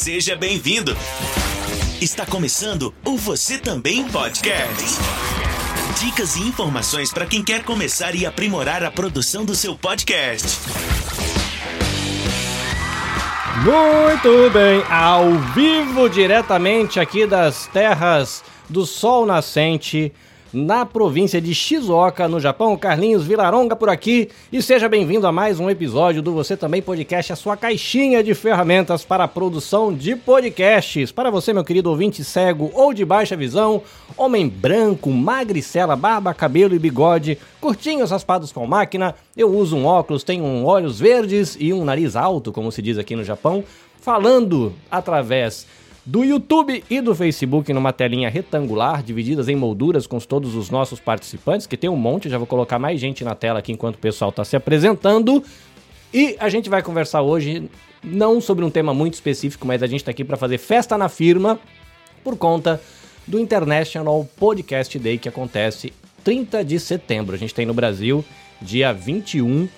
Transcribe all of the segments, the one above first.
Seja bem-vindo. Está começando o Você Também Podcast. Dicas e informações para quem quer começar e aprimorar a produção do seu podcast. Muito bem, ao vivo diretamente aqui das terras do Sol Nascente na província de Shizuoka, no Japão. Carlinhos Vilaronga por aqui e seja bem-vindo a mais um episódio do Você Também Podcast, a sua caixinha de ferramentas para a produção de podcasts. Para você, meu querido ouvinte cego ou de baixa visão, homem branco, magricela, barba, cabelo e bigode, curtinhos raspados com máquina, eu uso um óculos, tenho um olhos verdes e um nariz alto, como se diz aqui no Japão, falando através do YouTube e do Facebook numa telinha retangular, divididas em molduras com todos os nossos participantes, que tem um monte, já vou colocar mais gente na tela aqui enquanto o pessoal está se apresentando. E a gente vai conversar hoje não sobre um tema muito específico, mas a gente está aqui para fazer festa na firma por conta do International Podcast Day que acontece 30 de setembro. A gente tem no Brasil dia 21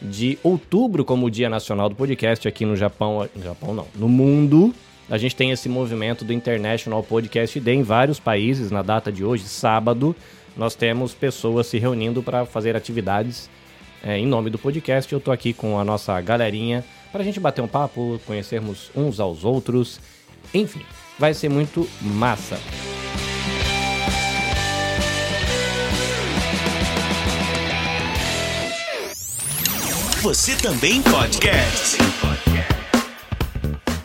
de outubro como Dia Nacional do Podcast aqui no Japão, no Japão não, no mundo a gente tem esse movimento do International Podcast Day em vários países. Na data de hoje, sábado, nós temos pessoas se reunindo para fazer atividades é, em nome do podcast. Eu estou aqui com a nossa galerinha para a gente bater um papo, conhecermos uns aos outros. Enfim, vai ser muito massa. Você também podcast.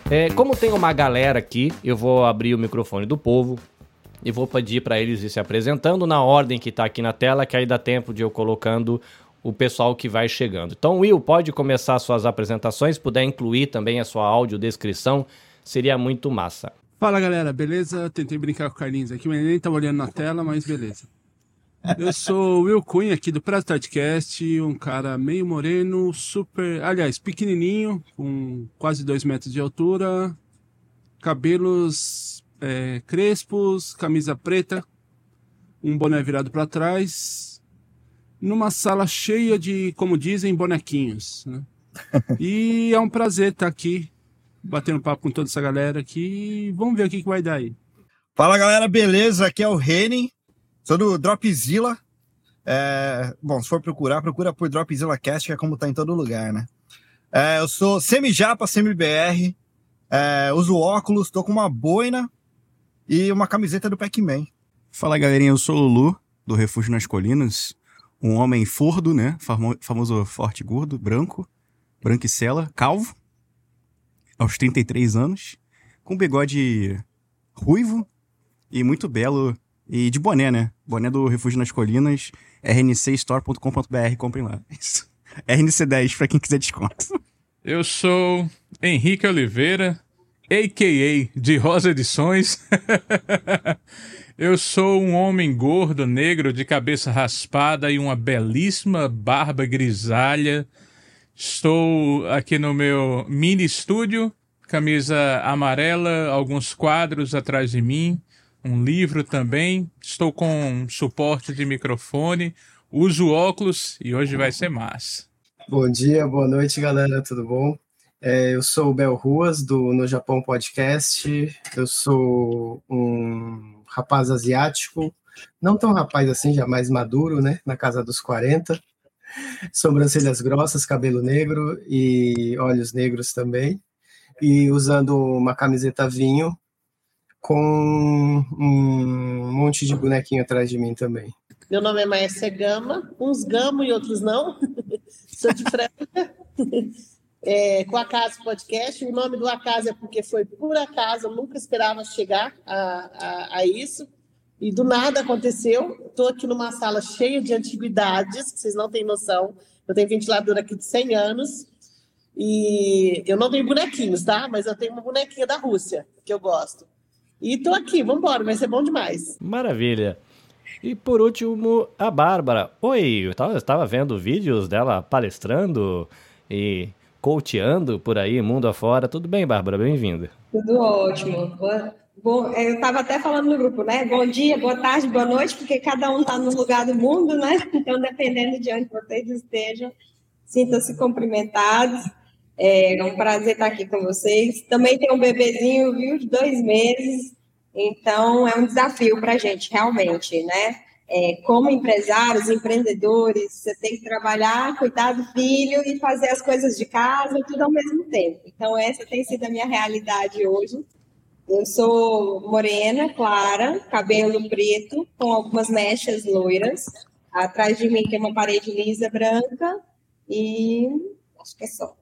É, como tem uma galera aqui, eu vou abrir o microfone do povo e vou pedir para eles ir se apresentando na ordem que está aqui na tela, que aí dá tempo de eu colocando o pessoal que vai chegando. Então, Will, pode começar suas apresentações, puder incluir também a sua audiodescrição, seria muito massa. Fala galera, beleza? Tentei brincar com o Carlinhos aqui, mas nem estava olhando na tela, mas beleza. Eu sou o Will Cunha aqui do Prazo Podcast, um cara meio moreno, super, aliás, pequenininho, com quase dois metros de altura, cabelos é, crespos, camisa preta, um boné virado para trás, numa sala cheia de, como dizem, bonequinhos. Né? E é um prazer estar aqui, batendo papo com toda essa galera aqui. Vamos ver o que, que vai dar aí. Fala galera, beleza? Aqui é o Reni. Sou do Dropzilla. É, bom, se for procurar, procura por Dropzilla Cast, que é como tá em todo lugar, né? É, eu sou semi-japa, semi-BR. É, uso óculos, tô com uma boina e uma camiseta do Pac-Man. Fala galerinha, eu sou o Lulu, do Refúgio nas Colinas. Um homem fordo, né? Famo famoso forte gordo, branco, branquicela, calvo, aos 33 anos, com bigode ruivo e muito belo e de boné, né? Boné do Refúgio nas Colinas, rncstore.com.br, comprem lá. Isso. RNC10 para quem quiser desconto. Eu sou Henrique Oliveira, a.k.a. de Rosa Edições. Eu sou um homem gordo, negro, de cabeça raspada e uma belíssima barba grisalha. Estou aqui no meu mini estúdio, camisa amarela, alguns quadros atrás de mim um livro também. Estou com suporte de microfone, uso óculos e hoje vai ser massa. Bom dia, boa noite, galera, tudo bom? É, eu sou o Bel Ruas, do No Japão Podcast. Eu sou um rapaz asiático, não tão rapaz assim, já mais maduro, né? Na casa dos 40. Sobrancelhas grossas, cabelo negro e olhos negros também. E usando uma camiseta vinho com um monte de bonequinho atrás de mim também. Meu nome é Maécia Gama, uns gamo e outros não. Sou de Franca. É, com a Casa Podcast. O nome do Acaso é porque foi por acaso, eu nunca esperava chegar a, a, a isso. E do nada aconteceu. Estou aqui numa sala cheia de antiguidades, que vocês não têm noção. Eu tenho ventilador aqui de 100 anos. E eu não tenho bonequinhos, tá? Mas eu tenho uma bonequinha da Rússia, que eu gosto. E tô aqui, vambora, vai ser bom demais. Maravilha. E por último, a Bárbara. Oi, eu estava vendo vídeos dela palestrando e coachando por aí, mundo afora. Tudo bem, Bárbara? Bem-vinda. Tudo ótimo. Boa, bom, eu estava até falando no grupo, né? Bom dia, boa tarde, boa noite, porque cada um está no lugar do mundo, né? Então, dependendo de onde vocês estejam, sintam-se cumprimentados. É um prazer estar aqui com vocês. Também tem um bebezinho, viu, de dois meses. Então, é um desafio para a gente, realmente, né? É, como empresários, empreendedores, você tem que trabalhar, cuidar do filho e fazer as coisas de casa, tudo ao mesmo tempo. Então, essa tem sido a minha realidade hoje. Eu sou morena, clara, cabelo preto, com algumas mechas loiras. Atrás de mim tem uma parede lisa branca e acho que é só.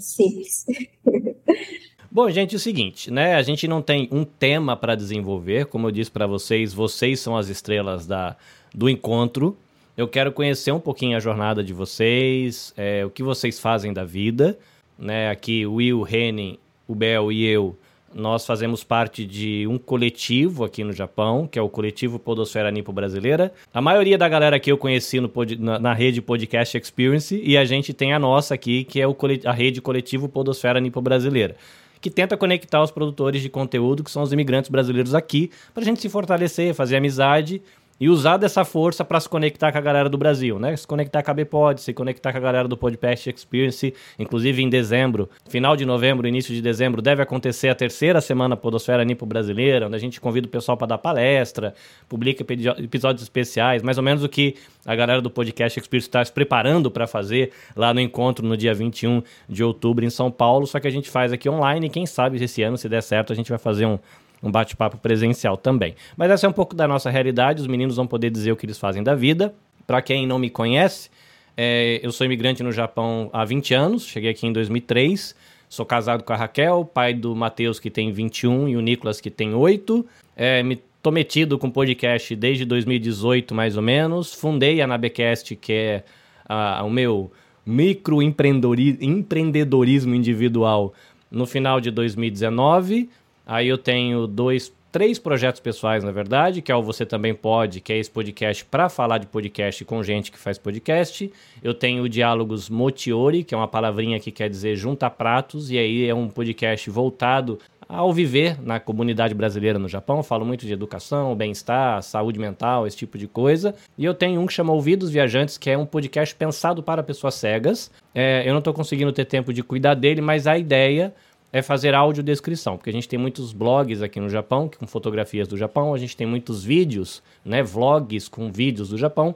Simples. Bom, gente, é o seguinte, né? A gente não tem um tema para desenvolver, como eu disse para vocês, vocês são as estrelas da, do encontro. Eu quero conhecer um pouquinho a jornada de vocês, é, o que vocês fazem da vida, né? Aqui o Will, Henning, o Bel e eu nós fazemos parte de um coletivo aqui no Japão, que é o coletivo Podosfera Nipo Brasileira. A maioria da galera que eu conheci no, na, na, rede Podcast Experience, e a gente tem a nossa aqui, que é o, a rede coletivo Podosfera Nipo Brasileira que tenta conectar os produtores de conteúdo, que são os imigrantes brasileiros aqui, para a gente se fortalecer, fazer amizade e usar dessa força para se conectar com a galera do Brasil, né? Se conectar com a BPod, se conectar com a galera do Podcast Experience, inclusive em dezembro, final de novembro, início de dezembro, deve acontecer a terceira semana Podosfera Nipo Brasileira, onde a gente convida o pessoal para dar palestra, publica episódios especiais, mais ou menos o que a galera do Podcast Experience está se preparando para fazer lá no encontro no dia 21 de outubro em São Paulo, só que a gente faz aqui online e quem sabe esse ano, se der certo, a gente vai fazer um um bate-papo presencial também. Mas essa é um pouco da nossa realidade, os meninos vão poder dizer o que eles fazem da vida. Para quem não me conhece, é, eu sou imigrante no Japão há 20 anos, cheguei aqui em 2003. Sou casado com a Raquel, pai do Matheus, que tem 21, e o Nicolas, que tem 8. É, me tô metido com podcast desde 2018, mais ou menos. Fundei a Nabecast, que é a, o meu microempreendedorismo individual, no final de 2019. Aí eu tenho dois, três projetos pessoais, na verdade, que é o Você Também Pode, que é esse podcast para falar de podcast com gente que faz podcast. Eu tenho o Diálogos Motiori, que é uma palavrinha que quer dizer junta pratos, e aí é um podcast voltado ao viver na comunidade brasileira no Japão. Eu falo muito de educação, bem-estar, saúde mental, esse tipo de coisa. E eu tenho um que chama Ouvidos Viajantes, que é um podcast pensado para pessoas cegas. É, eu não estou conseguindo ter tempo de cuidar dele, mas a ideia é fazer audiodescrição, porque a gente tem muitos blogs aqui no Japão com fotografias do Japão, a gente tem muitos vídeos, né, vlogs com vídeos do Japão,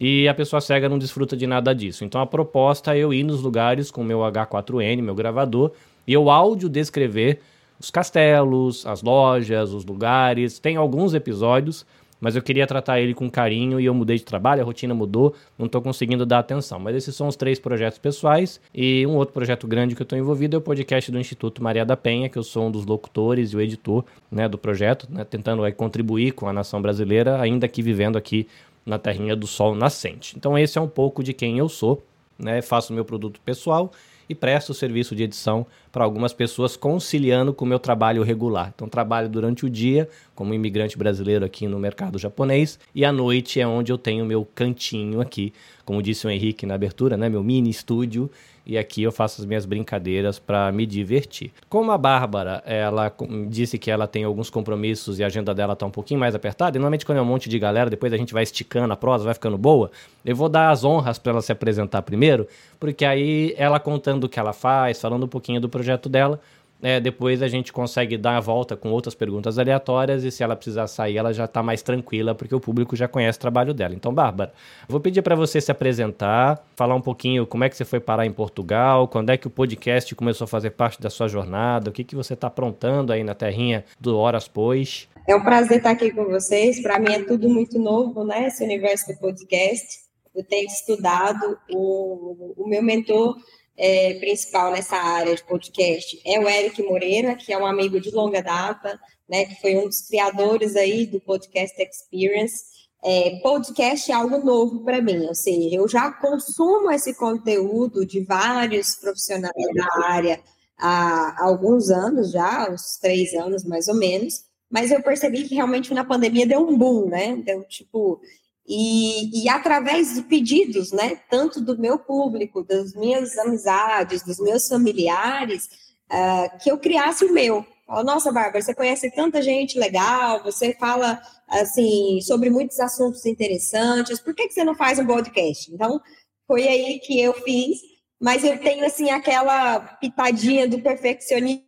e a pessoa cega não desfruta de nada disso. Então a proposta é eu ir nos lugares com meu H4N, meu gravador, e eu áudio descrever os castelos, as lojas, os lugares. Tem alguns episódios mas eu queria tratar ele com carinho e eu mudei de trabalho, a rotina mudou, não estou conseguindo dar atenção. Mas esses são os três projetos pessoais e um outro projeto grande que eu estou envolvido é o podcast do Instituto Maria da Penha, que eu sou um dos locutores e o editor né, do projeto, né, tentando aí, contribuir com a nação brasileira, ainda que vivendo aqui na terrinha do sol nascente. Então esse é um pouco de quem eu sou, né, faço meu produto pessoal e presto o serviço de edição para algumas pessoas, conciliando com o meu trabalho regular. Então, trabalho durante o dia como imigrante brasileiro aqui no mercado japonês e à noite é onde eu tenho meu cantinho aqui, como disse o Henrique na abertura, né, meu mini estúdio e aqui eu faço as minhas brincadeiras para me divertir. Como a Bárbara, ela disse que ela tem alguns compromissos e a agenda dela tá um pouquinho mais apertada, e normalmente quando é um monte de galera, depois a gente vai esticando a prosa, vai ficando boa, eu vou dar as honras para ela se apresentar primeiro, porque aí ela contando o que ela faz, falando um pouquinho do projeto dela, é, depois a gente consegue dar a volta com outras perguntas aleatórias e se ela precisar sair, ela já está mais tranquila, porque o público já conhece o trabalho dela. Então, Bárbara, vou pedir para você se apresentar, falar um pouquinho como é que você foi parar em Portugal, quando é que o podcast começou a fazer parte da sua jornada, o que, que você está aprontando aí na terrinha do Horas Pois. É um prazer estar aqui com vocês. Para mim é tudo muito novo, né? Esse universo do podcast. Eu tenho estudado. O, o meu mentor é, principal nessa área de podcast é o Eric Moreira, que é um amigo de longa data, né, que foi um dos criadores aí do Podcast Experience. É, podcast é algo novo para mim, ou seja, eu já consumo esse conteúdo de vários profissionais da área há alguns anos já, uns três anos mais ou menos, mas eu percebi que realmente na pandemia deu um boom, né? Deu tipo, e, e, através de pedidos, né, tanto do meu público, das minhas amizades, dos meus familiares, uh, que eu criasse o meu. Nossa, Bárbara, você conhece tanta gente legal, você fala assim sobre muitos assuntos interessantes, por que, que você não faz um podcast? Então, foi aí que eu fiz, mas eu tenho assim aquela pitadinha do perfeccionismo,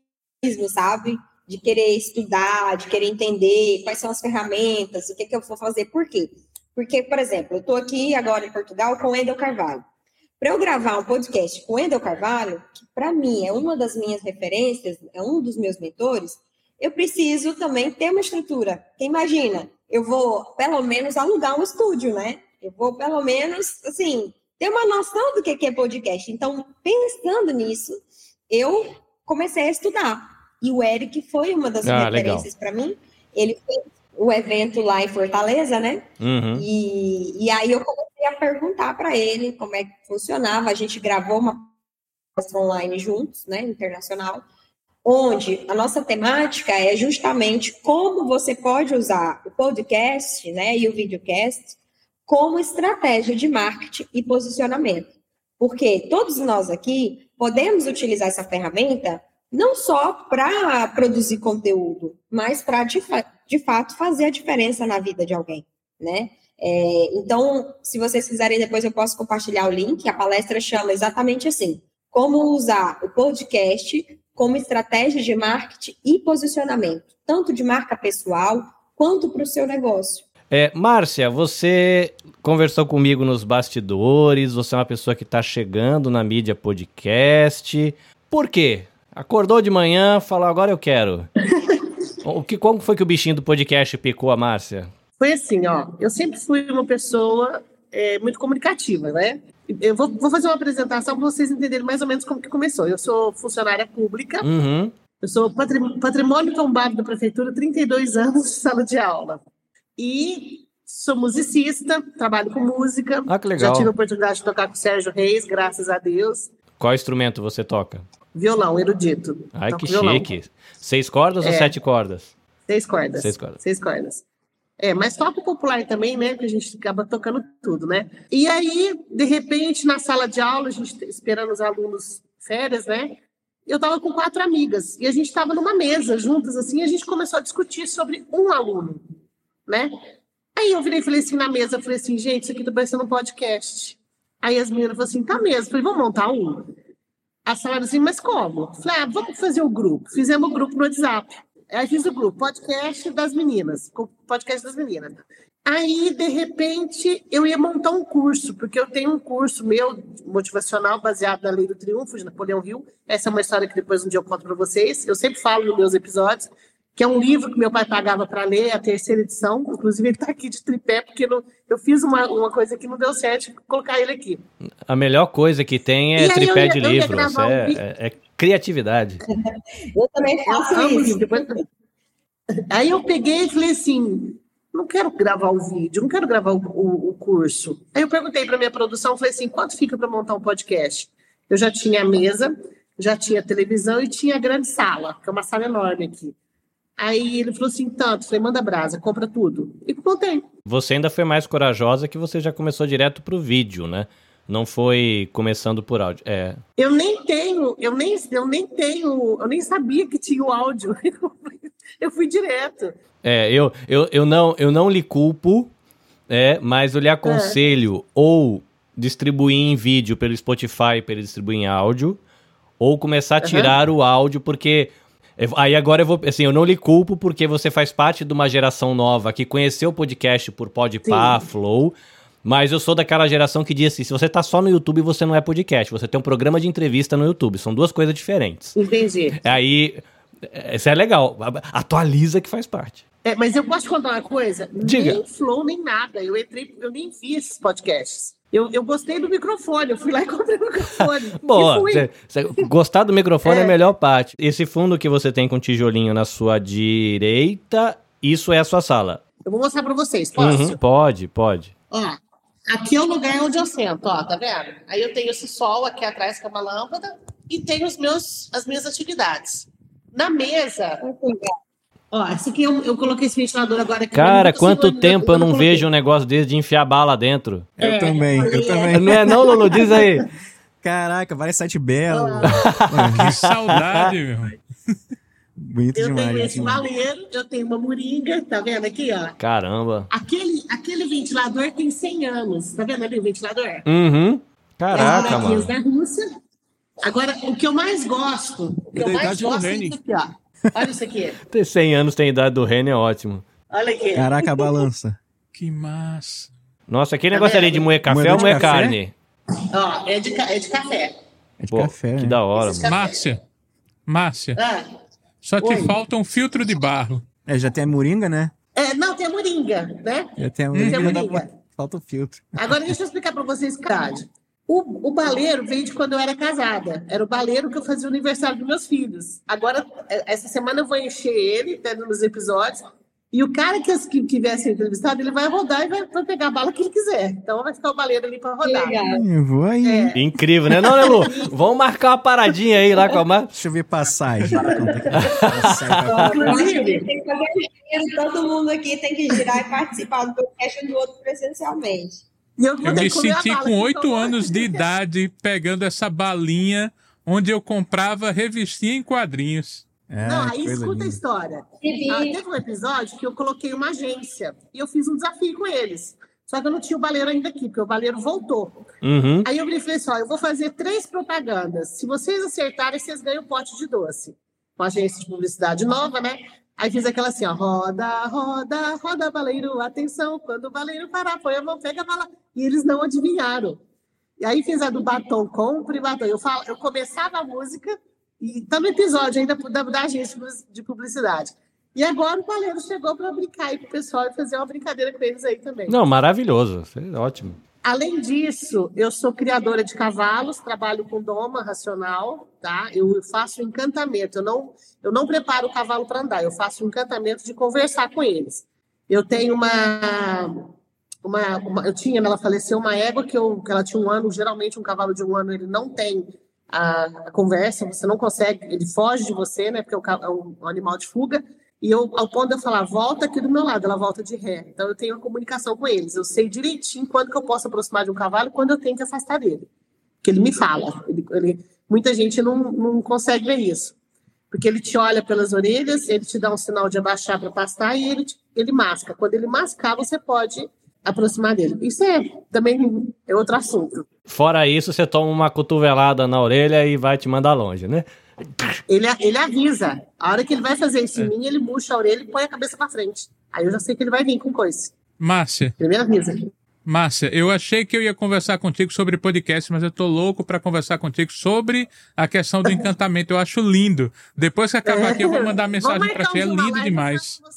sabe? De querer estudar, de querer entender quais são as ferramentas, o que, que eu vou fazer, por quê? Porque, por exemplo, eu estou aqui agora em Portugal com o Endel Carvalho. Para eu gravar um podcast com o Endel Carvalho, que para mim é uma das minhas referências, é um dos meus mentores, eu preciso também ter uma estrutura. Porque imagina, eu vou pelo menos alugar um estúdio, né? Eu vou pelo menos, assim, ter uma noção do que é podcast. Então, pensando nisso, eu comecei a estudar. E o Eric foi uma das Ah, referências para mim. Ele fez o evento lá em Fortaleza, né? Uhum. E, e aí eu comecei a perguntar para ele como é que funcionava. A gente gravou uma palestra online juntos, né, internacional, onde a nossa temática é justamente como você pode usar o podcast, né, e o videocast como estratégia de marketing e posicionamento. Porque todos nós aqui podemos utilizar essa ferramenta não só para produzir conteúdo, mas para de, fa de fato fazer a diferença na vida de alguém, né? É, então, se vocês quiserem, depois eu posso compartilhar o link. A palestra chama exatamente assim: como usar o podcast como estratégia de marketing e posicionamento, tanto de marca pessoal quanto para o seu negócio. É, Márcia, você conversou comigo nos bastidores, você é uma pessoa que está chegando na mídia podcast. Por quê? Acordou de manhã, falou, agora eu quero. o que, como foi que o bichinho do podcast picou a Márcia? Foi assim, ó. Eu sempre fui uma pessoa é, muito comunicativa, né? Eu vou, vou fazer uma apresentação para vocês entenderem mais ou menos como que começou. Eu sou funcionária pública, Uhum. eu sou patrim- patrimônio tombado da prefeitura, 32 anos de sala de aula. E sou musicista, trabalho com música. Ah, que legal. Já tive a oportunidade de tocar com o Sérgio Reis, graças a Deus. Qual instrumento você toca? Violão, erudito. Ai, Toco que violão. chique. Seis cordas ou É. sete cordas? Seis cordas. Seis cordas. Seis cordas. É, mas toco popular também, né? Que a gente acaba tocando tudo, né? E aí, de repente, na sala de aula, a gente esperando os alunos férias, né? Eu tava com quatro amigas e a gente tava numa mesa juntas, assim, e a gente começou a discutir sobre um aluno, né? Aí eu virei e falei assim na mesa, falei assim, gente, isso aqui tá parecendo um podcast. Aí as meninas falaram assim, tá mesmo. Eu falei, vamos montar um? Elas falaram assim, mas como? Falei, ah, vamos fazer o grupo. Fizemos o grupo no WhatsApp. Aí fiz o grupo, podcast das meninas, podcast das meninas. Aí, de repente, eu ia montar um curso, porque eu tenho um curso meu motivacional baseado na Lei do Triunfo de Napoleão Hill. Essa é uma história que depois um dia eu conto para vocês. Eu sempre falo nos meus episódios, que é um livro que meu pai pagava para ler, a terceira edição. Inclusive, ele está aqui de tripé, porque não- eu fiz uma, uma coisa que não deu certo, que colocar ele aqui. A melhor coisa que tem é E tripé ia- de livro. Gravar um é, é- é criatividade. Eu também faço isso. Depois- Aí eu peguei e falei assim: não quero gravar o vídeo, não quero gravar o, o- o curso. Aí eu perguntei para minha produção, falei assim: quanto fica para montar um podcast? Eu já tinha a mesa, já tinha a televisão e tinha a grande sala, que é uma sala enorme aqui. Aí ele falou assim: tanto. Falei: manda brasa, compra tudo. E montei. Você ainda foi mais corajosa que você já começou direto pro vídeo, né? Não foi começando por áudio. É. Eu nem tenho, eu nem, eu nem tenho, eu nem sabia que tinha o áudio. Eu fui direto. É, eu, eu, eu, não, eu não lhe culpo, é, mas eu lhe aconselho ou distribuir em vídeo pelo Spotify para ele distribuir em áudio, ou começar a tirar o áudio, porque. Aí agora eu vou. Assim, eu não lhe culpo porque você faz parte de uma geração nova que conheceu o podcast por Podpah, Flow. Mas eu sou daquela geração que diz assim: se você tá só no YouTube, você não é podcast. Você tem um programa de entrevista no YouTube. São duas coisas diferentes. Entendi. Aí. é, Isso é legal. Atualiza que faz parte. É, mas eu posso te contar uma coisa? Diga. Nem flow, nem nada. Eu entrei, eu nem vi esses podcasts. Eu, eu gostei do microfone, eu fui lá e comprei o microfone. Boa. Fui. cê- cê- gostar do microfone é. a É. melhor parte. Esse fundo que você tem com tijolinho na sua direita, isso é a sua sala. Eu vou mostrar pra vocês, posso? Uhum, pode, pode. Ó, aqui é o lugar onde eu sento, ó, tá vendo? Aí eu tenho esse sol aqui atrás, que é uma lâmpada, e tenho os meus, as minhas atividades. Na mesa, ó, esse aqui eu, eu coloquei esse ventilador agora aqui. Cara, eu quanto tempo eu não coloquei. vejo um negócio desse de enfiar bala dentro. Eu É, também, eu olha, também. Não é não, Lulu? Diz aí. Caraca, parece sete belo. Que saudade, meu. Bonito Eu demais. tenho gente. esse valeiro, eu tenho uma moringa, tá vendo aqui, ó? Caramba. Aquele, aquele ventilador tem 100 anos, tá vendo ali o ventilador? Uhum. Caraca, bonequinhas mano. da Rússia. Agora, o que eu mais gosto, o que É eu da mais gosto é isso aqui, ó. Olha isso aqui. Ter 100 anos tem idade do Reni é ótimo. Olha aqui. Caraca, a balança. Que massa. Nossa, aquele Tá negócio ali de moer café Moedor ou moer café? carne? Ó, é de, é de café. É de Pô, café, que né? da hora, mano. café. Márcia. Márcia, Ah, só te Oi. falta um filtro de barro. É, já tem a moringa, né? é, não, tem a moringa, né? Já tem a Tem a moringa. moringa. pra- Falta o filtro. Agora deixa eu explicar para vocês, Cádio. O, o baleiro veio de quando eu era casada. Era o baleiro que eu fazia o aniversário dos meus filhos. Agora, é, essa semana eu vou encher ele, né, nos episódios. E o cara que, que, que vier ser entrevistado, ele vai rodar e vai, vai pegar a bala que ele quiser. Então vai ficar o baleiro ali para Que rodar. Eu vou aí. É. Incrível, né? Não, né, Lu? Vamos marcar uma paradinha aí lá com a Mar... Deixa eu ver passagem. Pra- Inclusive, Tem que fazer todo mundo aqui tem que girar e participar do podcast do outro presencialmente. E eu, Eu me a senti bala com oito anos de idade pegando essa balinha onde eu comprava revistinha em quadrinhos. É, Não, aí escuta a linda. história. Vivi, Ah, teve um episódio que eu coloquei uma agência e eu fiz um desafio com eles. Só que eu não tinha o baleiro ainda aqui, porque o baleiro voltou. Uhum. Aí eu falei assim: ó, eu vou fazer três propagandas. Se vocês acertarem, vocês ganham um pote de doce. Uma agência de publicidade nova, né? Aí fiz aquela assim, ó, roda, roda, roda, baleiro, atenção, quando o baleiro parar, põe a mão, pega a bala. E eles não adivinharam. E aí fiz a do batom, compre batom. Eu, falo, eu começava a música, e tá no episódio ainda da, da agência de publicidade. E agora o baleiro chegou para brincar aí com o pessoal e fazer uma brincadeira com eles aí também. Não, maravilhoso. Ótimo. Além disso, eu sou criadora de cavalos, trabalho com doma racional, tá? Eu faço encantamento, eu não, eu não preparo o cavalo para andar, eu faço encantamento de conversar com eles. Eu tenho uma, uma, uma- eu tinha, ela faleceu, uma égua que, eu, que ela tinha um ano, geralmente um cavalo de um ano, ele não tem a, a conversa, você não consegue, ele foge de você, né? Porque é um, é um animal de fuga. E eu, ao ponto de eu falar, volta aqui do meu lado, ela volta de ré. Então eu tenho uma comunicação com eles. Eu sei direitinho quando que eu posso aproximar de um cavalo quando eu tenho que afastar dele. Porque ele me fala. Ele, ele- muita gente não, não consegue ver isso. Porque ele te olha pelas orelhas, ele te dá um sinal de abaixar para pastar e ele, ele masca. Quando ele mascar, você pode aproximar dele. Isso é também é outro assunto. Fora isso, você toma uma cotovelada na orelha e vai te mandar longe, né? Ele, ele avisa. A hora que ele vai fazer isso em mim, ele murcha a orelha e põe a cabeça para frente. Aí eu já sei que ele vai vir com coisa. Márcia, Ele me avisa. Márcia, eu achei que eu ia conversar contigo sobre podcast, mas eu tô louco pra conversar contigo sobre a questão do encantamento. Eu acho lindo. Depois que acabar aqui, eu vou mandar mensagem pra marcar ti. É lindo demais. pra.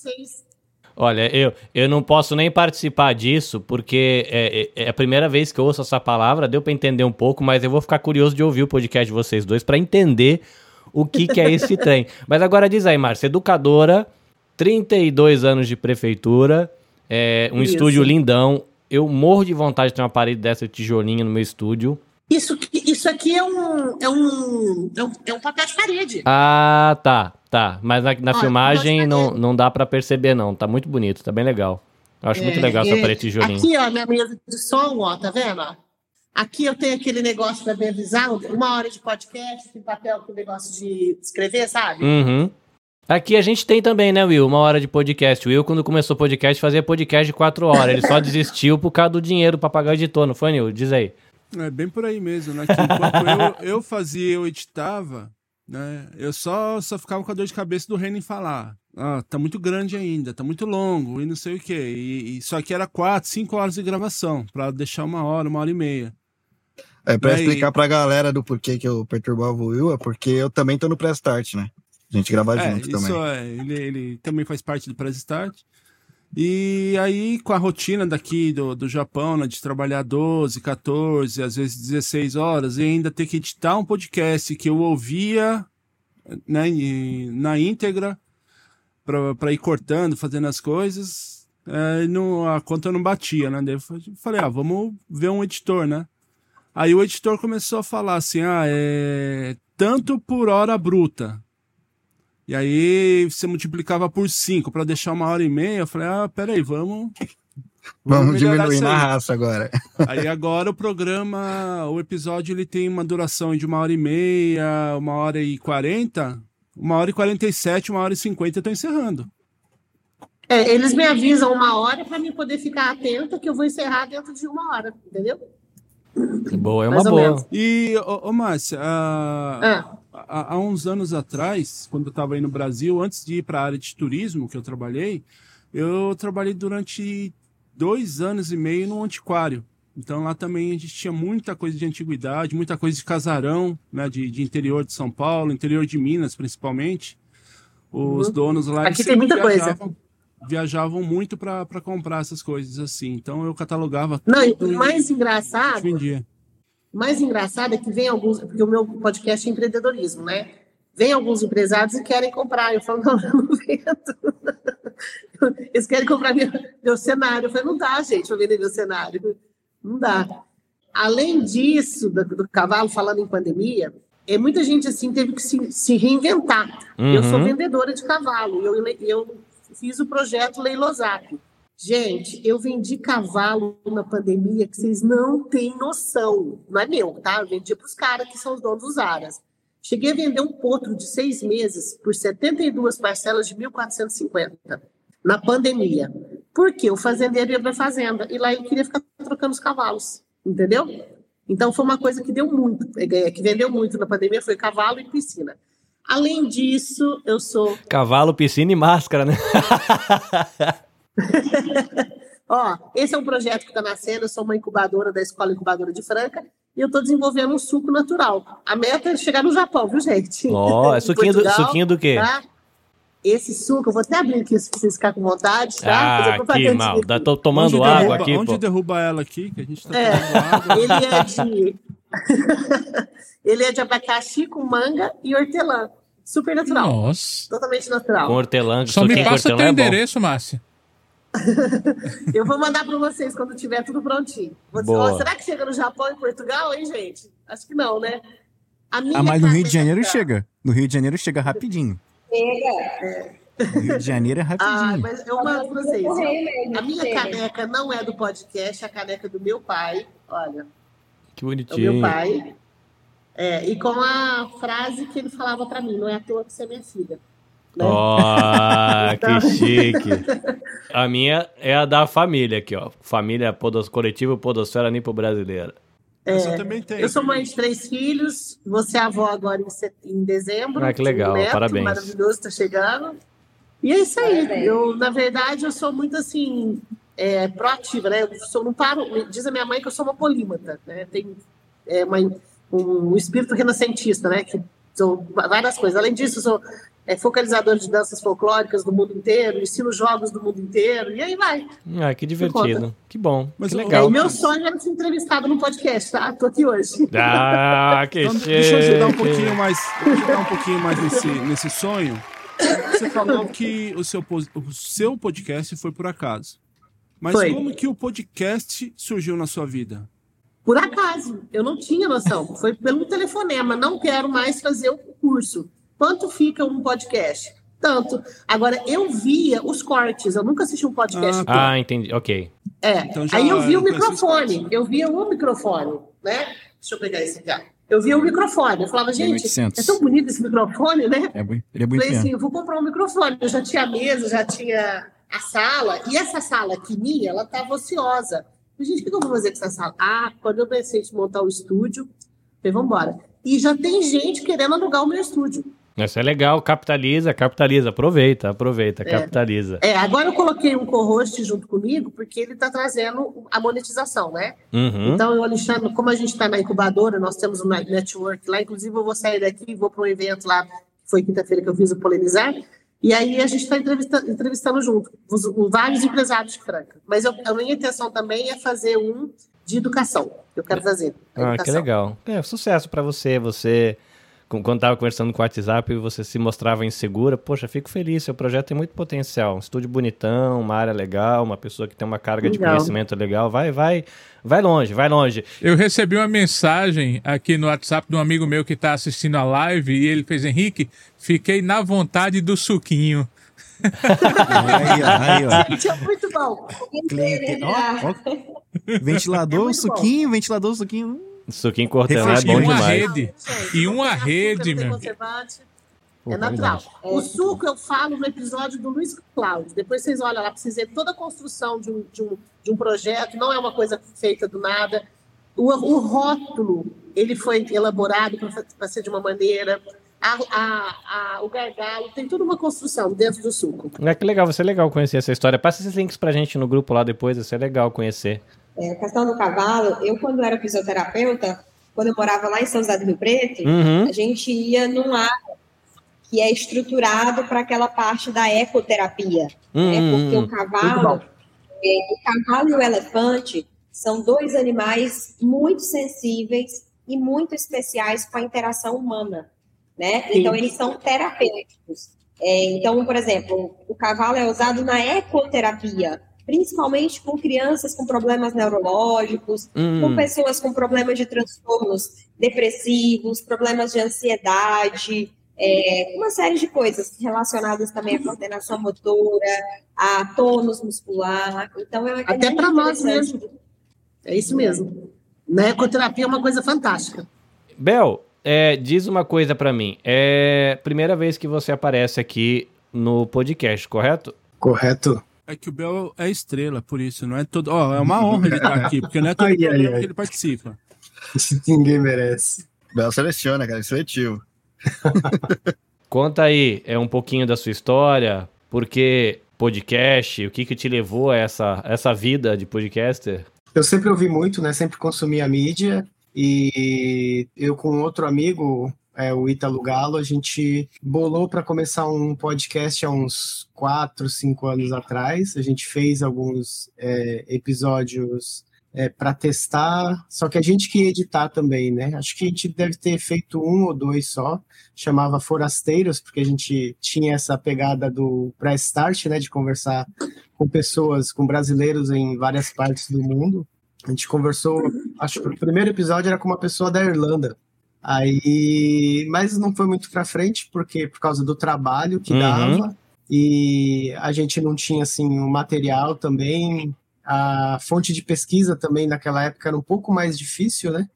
Olha, eu, eu não posso nem participar disso, porque é, é- é a primeira vez que eu ouço essa palavra, deu pra entender um pouco, mas eu vou ficar curioso de ouvir o podcast de vocês dois pra entender o que, que é esse trem. Mas agora diz aí, Márcia, educadora, 32 anos de prefeitura, é, um Isso. estúdio lindão. Eu morro de vontade de ter uma parede dessa de tijolinho no meu estúdio. Isso, isso aqui é um, é, um, é um, é um papel de parede. Ah, tá, tá. Mas na, na filmagem não, não dá pra perceber, não. Tá muito bonito, tá bem legal. Eu acho muito É, legal essa parede de tijolinho. Aqui, ó, minha mesa de som, ó, tá vendo? Aqui eu tenho aquele negócio para me avisar, uma hora de podcast, tem papel com negócio de escrever, sabe? Uhum. Aqui a gente tem também, né, Will? Uma hora de podcast. O Will, quando começou o podcast, fazia podcast de quatro horas. Ele só desistiu por causa do dinheiro pra pagar o editor, não foi, Nil? Diz aí. É bem por aí mesmo, né? Que enquanto eu, eu fazia, eu editava, né? Eu só, só ficava com a dor de cabeça do Renan falar. Ah, tá muito grande ainda, tá muito longo e não sei o quê. E, e só que era quatro, cinco horas de gravação, pra deixar uma hora, uma hora e meia. É, pra E aí? explicar pra galera do porquê que eu perturbava o Will, é porque eu também tô no pré-start, né? A gente grava É, junto isso também. é, ele, ele também faz parte do Press Start. E aí, com a rotina daqui do, do Japão, né, de trabalhar 12, 14, às vezes 16 horas, e ainda ter que editar um podcast que eu ouvia né, na íntegra, para ir cortando, fazendo as coisas, é, não, a conta não batia, né? Daí eu falei, ah, vamos ver um editor, né? Aí o editor começou a falar assim, ah, é tanto por hora bruta. E aí você multiplicava por 5 para deixar uma hora e meia. Eu falei, ah, peraí, vamos. Vamos melhorar diminuir na raça agora. Aí agora o programa, o episódio, ele tem uma duração de uma hora e meia, uma hora e quarenta, uma hora e quarenta e sete, uma hora e cinquenta, eu tô encerrando. É, eles me avisam uma hora para mim poder ficar atenta que eu vou encerrar dentro de uma hora, entendeu? Boa, é uma boa. E, ô, ô Márcia, ah, Ah, há, há uns anos atrás, quando eu estava aí no Brasil, antes de ir para a área de turismo que eu trabalhei, eu trabalhei durante dois anos e meio no antiquário. Então lá também a gente tinha muita coisa de antiguidade, muita coisa de casarão, né, de, de interior de São Paulo, interior de Minas principalmente. Os Uhum. donos lá Aqui tem muita coisa. Viajavam, muito para comprar essas coisas assim. Então eu catalogava não, e tudo o mais e engraçado, vendia. o mais engraçado é que vem alguns, porque o meu podcast é empreendedorismo, né? Vem alguns empresários e querem comprar. Eu falo, não, eu não vendo. Eles querem comprar meu, meu cenário. Eu falei, não dá, gente, para vender meu cenário. Não dá. Além disso, do, do cavalo, falando em pandemia, é, muita gente assim teve que se, se reinventar. Eu sou Uhum. vendedora de cavalo. Eu, eu fiz o projeto Leilosap. Gente, eu vendi cavalo na pandemia que vocês não têm noção. Não é meu, tá? Eu vendia para os caras que são os donos dos aras. Cheguei a vender um potro de seis meses por 72 parcelas de 1.450 na pandemia. Por quê? O fazendeiro ia para a fazenda e lá ele queria ficar trocando os cavalos, entendeu? Então foi uma coisa que deu muito, eh, que vendeu muito na pandemia, foi cavalo e piscina. Além disso, eu sou Cavalo, piscina e máscara, né? Ó, esse é um projeto que está nascendo. Eu sou uma incubadora da Escola Incubadora de Franca e eu estou desenvolvendo um suco natural. A meta é chegar no Japão, viu, gente? Ó, é Em suquinho do, Portugal, suquinho do quê? tá? Esse suco, eu vou até abrir aqui se vocês ficarem com vontade, tá? Fazer Ah, que mal. Tá- Tô tomando onde água derruba, aqui, onde pô. derruba ela aqui, que a gente tá É. tomando água. Ele é de. Ele é de abacaxi com manga e hortelã. Super natural. Nossa. Totalmente natural. Com hortelã, Só me passa teu é endereço, Márcia. Eu vou mandar para vocês quando tiver tudo prontinho. Vou- Boa. Ó, será que chega no Japão e Portugal, hein, gente? Acho que não, né? A minha Ah, mas no Rio de Janeiro caneca- chega. No Rio de Janeiro chega rapidinho. Chega. No Rio de Janeiro é Ah, rapidinho. mas eu mando para vocês. ó. A minha chega. caneca não é do podcast, é a caneca do meu pai. Olha, Que é o meu bonitinho. pai. É, e com a frase que ele falava para mim: não é à toa que você é minha filha. Né? Ó, Então- que chique. A minha é a da família aqui, ó. Família Podos, Coletivo Podosfera Nipo Brasileira. Essa também tem. É, Eu sou mãe de três filhos, você é avó agora em, set- em dezembro. Ah, que legal, um neto parabéns. Maravilhoso, tá chegando. E é isso aí. Parabéns. Eu, na verdade, eu sou muito assim, é, proativa, né? Eu sou, não paro. Diz a minha mãe que eu sou uma polímata, né? Tem é, uma, um espírito renascentista, né? Que são várias coisas. Além disso, eu sou é, focalizador de danças folclóricas do mundo inteiro, ensino jogos do mundo inteiro, e aí vai. Ah, que divertido. Que bom. Mas que o- É, legal. e meu sonho era ser entrevistado no podcast, tá? Tô aqui hoje. Ah, que Então, chique. deixa eu ajudar um pouquinho mais, deixa eu ajudar um pouquinho mais nesse, nesse sonho. Você falou que o seu, o seu podcast foi por acaso. Mas Foi. como que o podcast surgiu na sua vida? Por acaso, eu não tinha noção. Foi pelo telefonema. Não quero mais fazer o curso. Quanto fica um podcast? Tanto. Agora, eu via os cortes. Eu nunca assisti um podcast. Ah, Ah, entendi. Ok. É. Então já Aí eu vi o conheci os microfone. Eu via o microfone, né? Deixa eu pegar esse aqui. Eu via o microfone. Eu falava, gente, 1800. é tão bonito esse microfone, né? É, ele é bonito Falei assim, eu vou comprar um microfone. Eu já tinha a mesa, já tinha a sala. E essa sala aqui minha, ela estava ociosa. Gente, o que eu vou fazer com essa sala? Ah, quando eu pensei em montar o estúdio, falei, vamos embora. E já tem gente querendo alugar o meu estúdio. Isso é legal. Capitaliza, capitaliza. Aproveita, aproveita, capitaliza. É, agora eu coloquei um co-host junto comigo, porque ele está trazendo a monetização, né? Uhum. Então, eu, Alexandre, como a gente está na incubadora, nós temos um network lá, inclusive eu vou sair daqui e vou para um evento lá, que foi quinta-feira que eu fiz o Polemizar, e aí a gente está entrevistando, entrevistando junto, os, os vários empresários de Franca. Mas eu- a minha intenção também é fazer um de educação, que eu quero fazer. a Ah, que legal. É, sucesso pra você. Você, quando tava conversando com o WhatsApp, você se mostrava insegura. Poxa, fico feliz. Seu projeto tem muito potencial. Um estúdio bonitão, uma área legal, uma pessoa que tem uma carga de Legal. conhecimento legal. Vai, vai, vai longe, vai longe. Eu recebi uma mensagem aqui no WhatsApp de um amigo meu que está assistindo a live e ele fez, Henrique, fiquei na vontade do suquinho. Aí, ó, aí, ó. Gente, é muito bom. Cliente. Ó, ó. Ventilador, É muito bom. suquinho, ventilador, suquinho. Suquinho cortando é Refresco bom e uma demais. rede. E uma açúcar, rede, meu. É natural. verdade. O suco eu falo no episódio do Luiz Cláudio. Depois vocês olham lá vocês verem toda a construção de um, de, um, de um projeto. Não é uma coisa feita do nada. o, o rótulo ele foi elaborado para ser de uma maneira. A, a, a, o gargalo tem toda uma construção dentro do suco. É que legal, vai ser legal conhecer essa história. Passa esses links pra gente no grupo lá depois, vai ser legal conhecer. É, a questão do cavalo, eu quando era fisioterapeuta, quando eu morava lá em São José do Rio Preto, Uhum. a gente ia num ar que é estruturado para aquela parte da ecoterapia. Hum, né? Porque hum, o cavalo, é, o cavalo e o elefante são dois animais muito sensíveis e muito especiais com a interação humana, né? Sim. Então eles são terapêuticos. É, então, por exemplo, o cavalo é usado na ecoterapia, principalmente com crianças com problemas neurológicos, Hum. com pessoas com problemas de transtornos depressivos, problemas de ansiedade, é, uma série de coisas relacionadas também à coordenação motora, a tônus muscular. Então, é, é Até para nós mesmo. É isso mesmo. Na ecoterapia é uma coisa fantástica. Bel, é, diz uma coisa pra mim. É primeira vez que você aparece aqui no podcast, correto? Correto. É que o Bel é estrela, por isso, não é todo. Ó, é uma honra ele estar aqui, porque não é todo Ai, ai, programa ai. que ele participa. Ninguém merece. Bel seleciona, cara, é seletivo. Conta aí, é um pouquinho da sua história, por que podcast, o que que te levou a essa, essa vida de podcaster? Eu sempre ouvi muito, né? Sempre consumi a mídia e eu com outro amigo, é, o Ítalo Galo, a gente bolou para começar um podcast há uns quatro, cinco anos atrás. A gente fez alguns é, episódios para testar, só que a gente que ia editar também, né? Acho que a gente deve ter feito um ou dois só. Chamava Forasteiros, porque a gente tinha essa pegada do pré-start, né? De conversar com pessoas, com brasileiros em várias partes do mundo. A gente conversou, acho que o primeiro episódio era com uma pessoa da Irlanda. Aí, mas não foi muito para frente, porque por causa do trabalho que Uhum. dava e a gente não tinha assim o material também. A fonte de pesquisa também naquela época era um pouco mais difícil, né,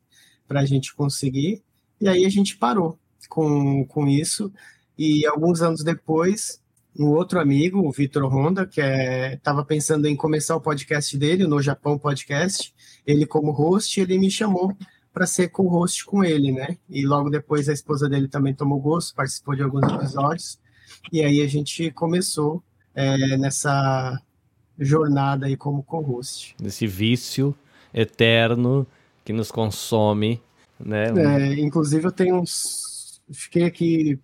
para a gente conseguir. E aí a gente parou com, com isso. E alguns anos depois, um outro amigo, o Vitor Honda, que estava pensando em começar o podcast dele, No Japão Podcast, ele como host, ele me chamou para ser co-host com ele, né? E logo depois a esposa dele também tomou gosto, participou de alguns episódios, e aí a gente começou é, nessa jornada aí como co-host. Desse vício eterno que nos consome, né? É, inclusive eu tenho uns. Fiquei aqui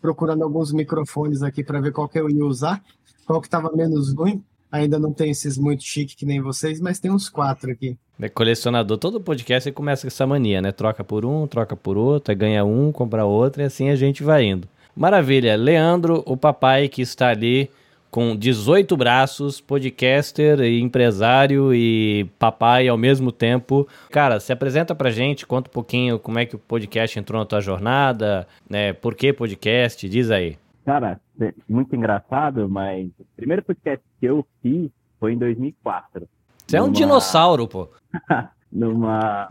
procurando alguns microfones aqui para ver qual que eu ia usar, qual que estava menos ruim. Ainda não tem esses muito chique que nem vocês, mas tem uns quatro aqui. É colecionador. Todo podcast ele começa com essa mania, né? Troca por um, troca por outro, ganha um, compra outro e assim a gente vai indo. Maravilha. Leandro, o papai que está ali com 18 braços, podcaster e empresário e papai ao mesmo tempo. Cara, se apresenta pra gente, conta um pouquinho como é que o podcast entrou na tua jornada, né? Por que podcast? Diz aí. Cara, é muito engraçado, mas o primeiro podcast que eu fiz foi em 2004. Você é um Numa- dinossauro, pô. Numa,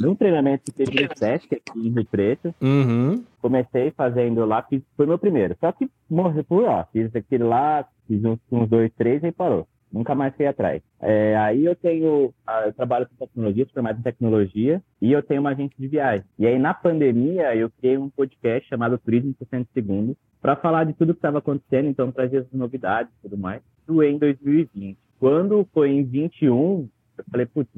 num treinamento que teve no SESC aqui em Rio Preto. Uhum. Comecei fazendo lá, fiz, foi meu primeiro. Só que morri por ó, fiz aquele lá, fiz uns, uns dois, três e parou. Nunca mais fui atrás. É, aí eu tenho, ah, eu trabalho com tecnologia, formado em tecnologia, e eu tenho uma agência de viagem. E aí na pandemia eu criei um podcast chamado Turismo por 60 Segundos, para falar de tudo que estava acontecendo, então trazer as novidades e tudo mais. Isso em 2020. Quando foi em 21, eu falei, putz,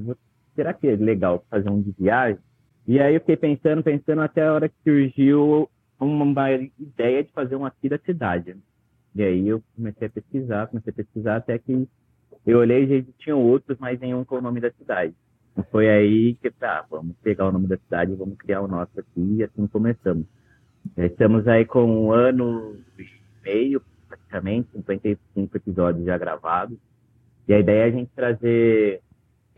será que é legal fazer um de viagem? E aí eu fiquei pensando, pensando até a hora que surgiu uma ideia de fazer um aqui da cidade. E aí eu comecei a pesquisar, comecei a pesquisar até que eu olhei e já tinham outros, mas nenhum com o nome da cidade. E foi aí que, tá, vamos pegar o nome da cidade e vamos criar o nosso aqui, e assim começamos. Já Estamos aí com um ano e meio, praticamente, 55 episódios já gravados. E a ideia é a gente trazer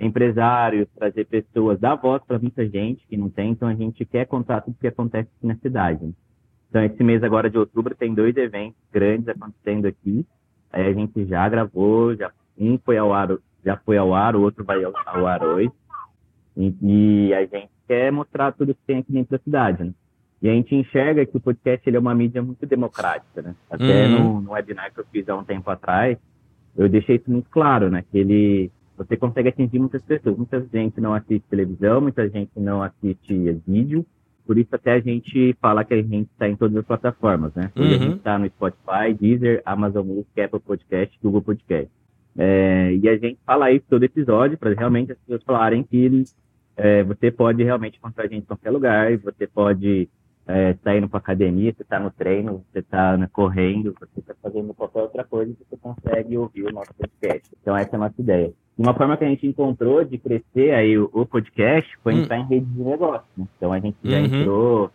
empresários, trazer pessoas, dar voz para muita gente que não tem, então a gente quer contar tudo que acontece aqui na cidade. Então esse mês agora de outubro tem dois eventos grandes acontecendo aqui. Aí a gente já gravou, já um foi ao ar, já foi ao ar, o outro vai ao, ao ar hoje. E, e a gente quer mostrar tudo que tem aqui dentro da cidade, né? E a gente enxerga que o podcast ele é uma mídia muito democrática, né? Até Uhum. no, no webinar que eu fiz há um tempo atrás, eu deixei isso muito claro, né? Que ele, você consegue atingir muitas pessoas. Muita gente não assiste televisão, muita gente não assiste vídeo, por isso até a gente fala que a gente está em todas as plataformas, né? Uhum. a gente está no Spotify, Deezer, Amazon Music, Apple Podcast, Google Podcast. É, e a gente fala isso todo episódio para realmente as pessoas falarem que é, você pode realmente encontrar a gente em qualquer lugar, você pode é, estar indo para academia, você está no treino, você está correndo, você está fazendo qualquer outra coisa, você consegue ouvir o nosso podcast. Então essa é a nossa ideia. Uma forma que a gente encontrou de crescer aí o, o podcast foi Hum. entrar em redes de negócio. né? Então a gente já Uhum. entrou,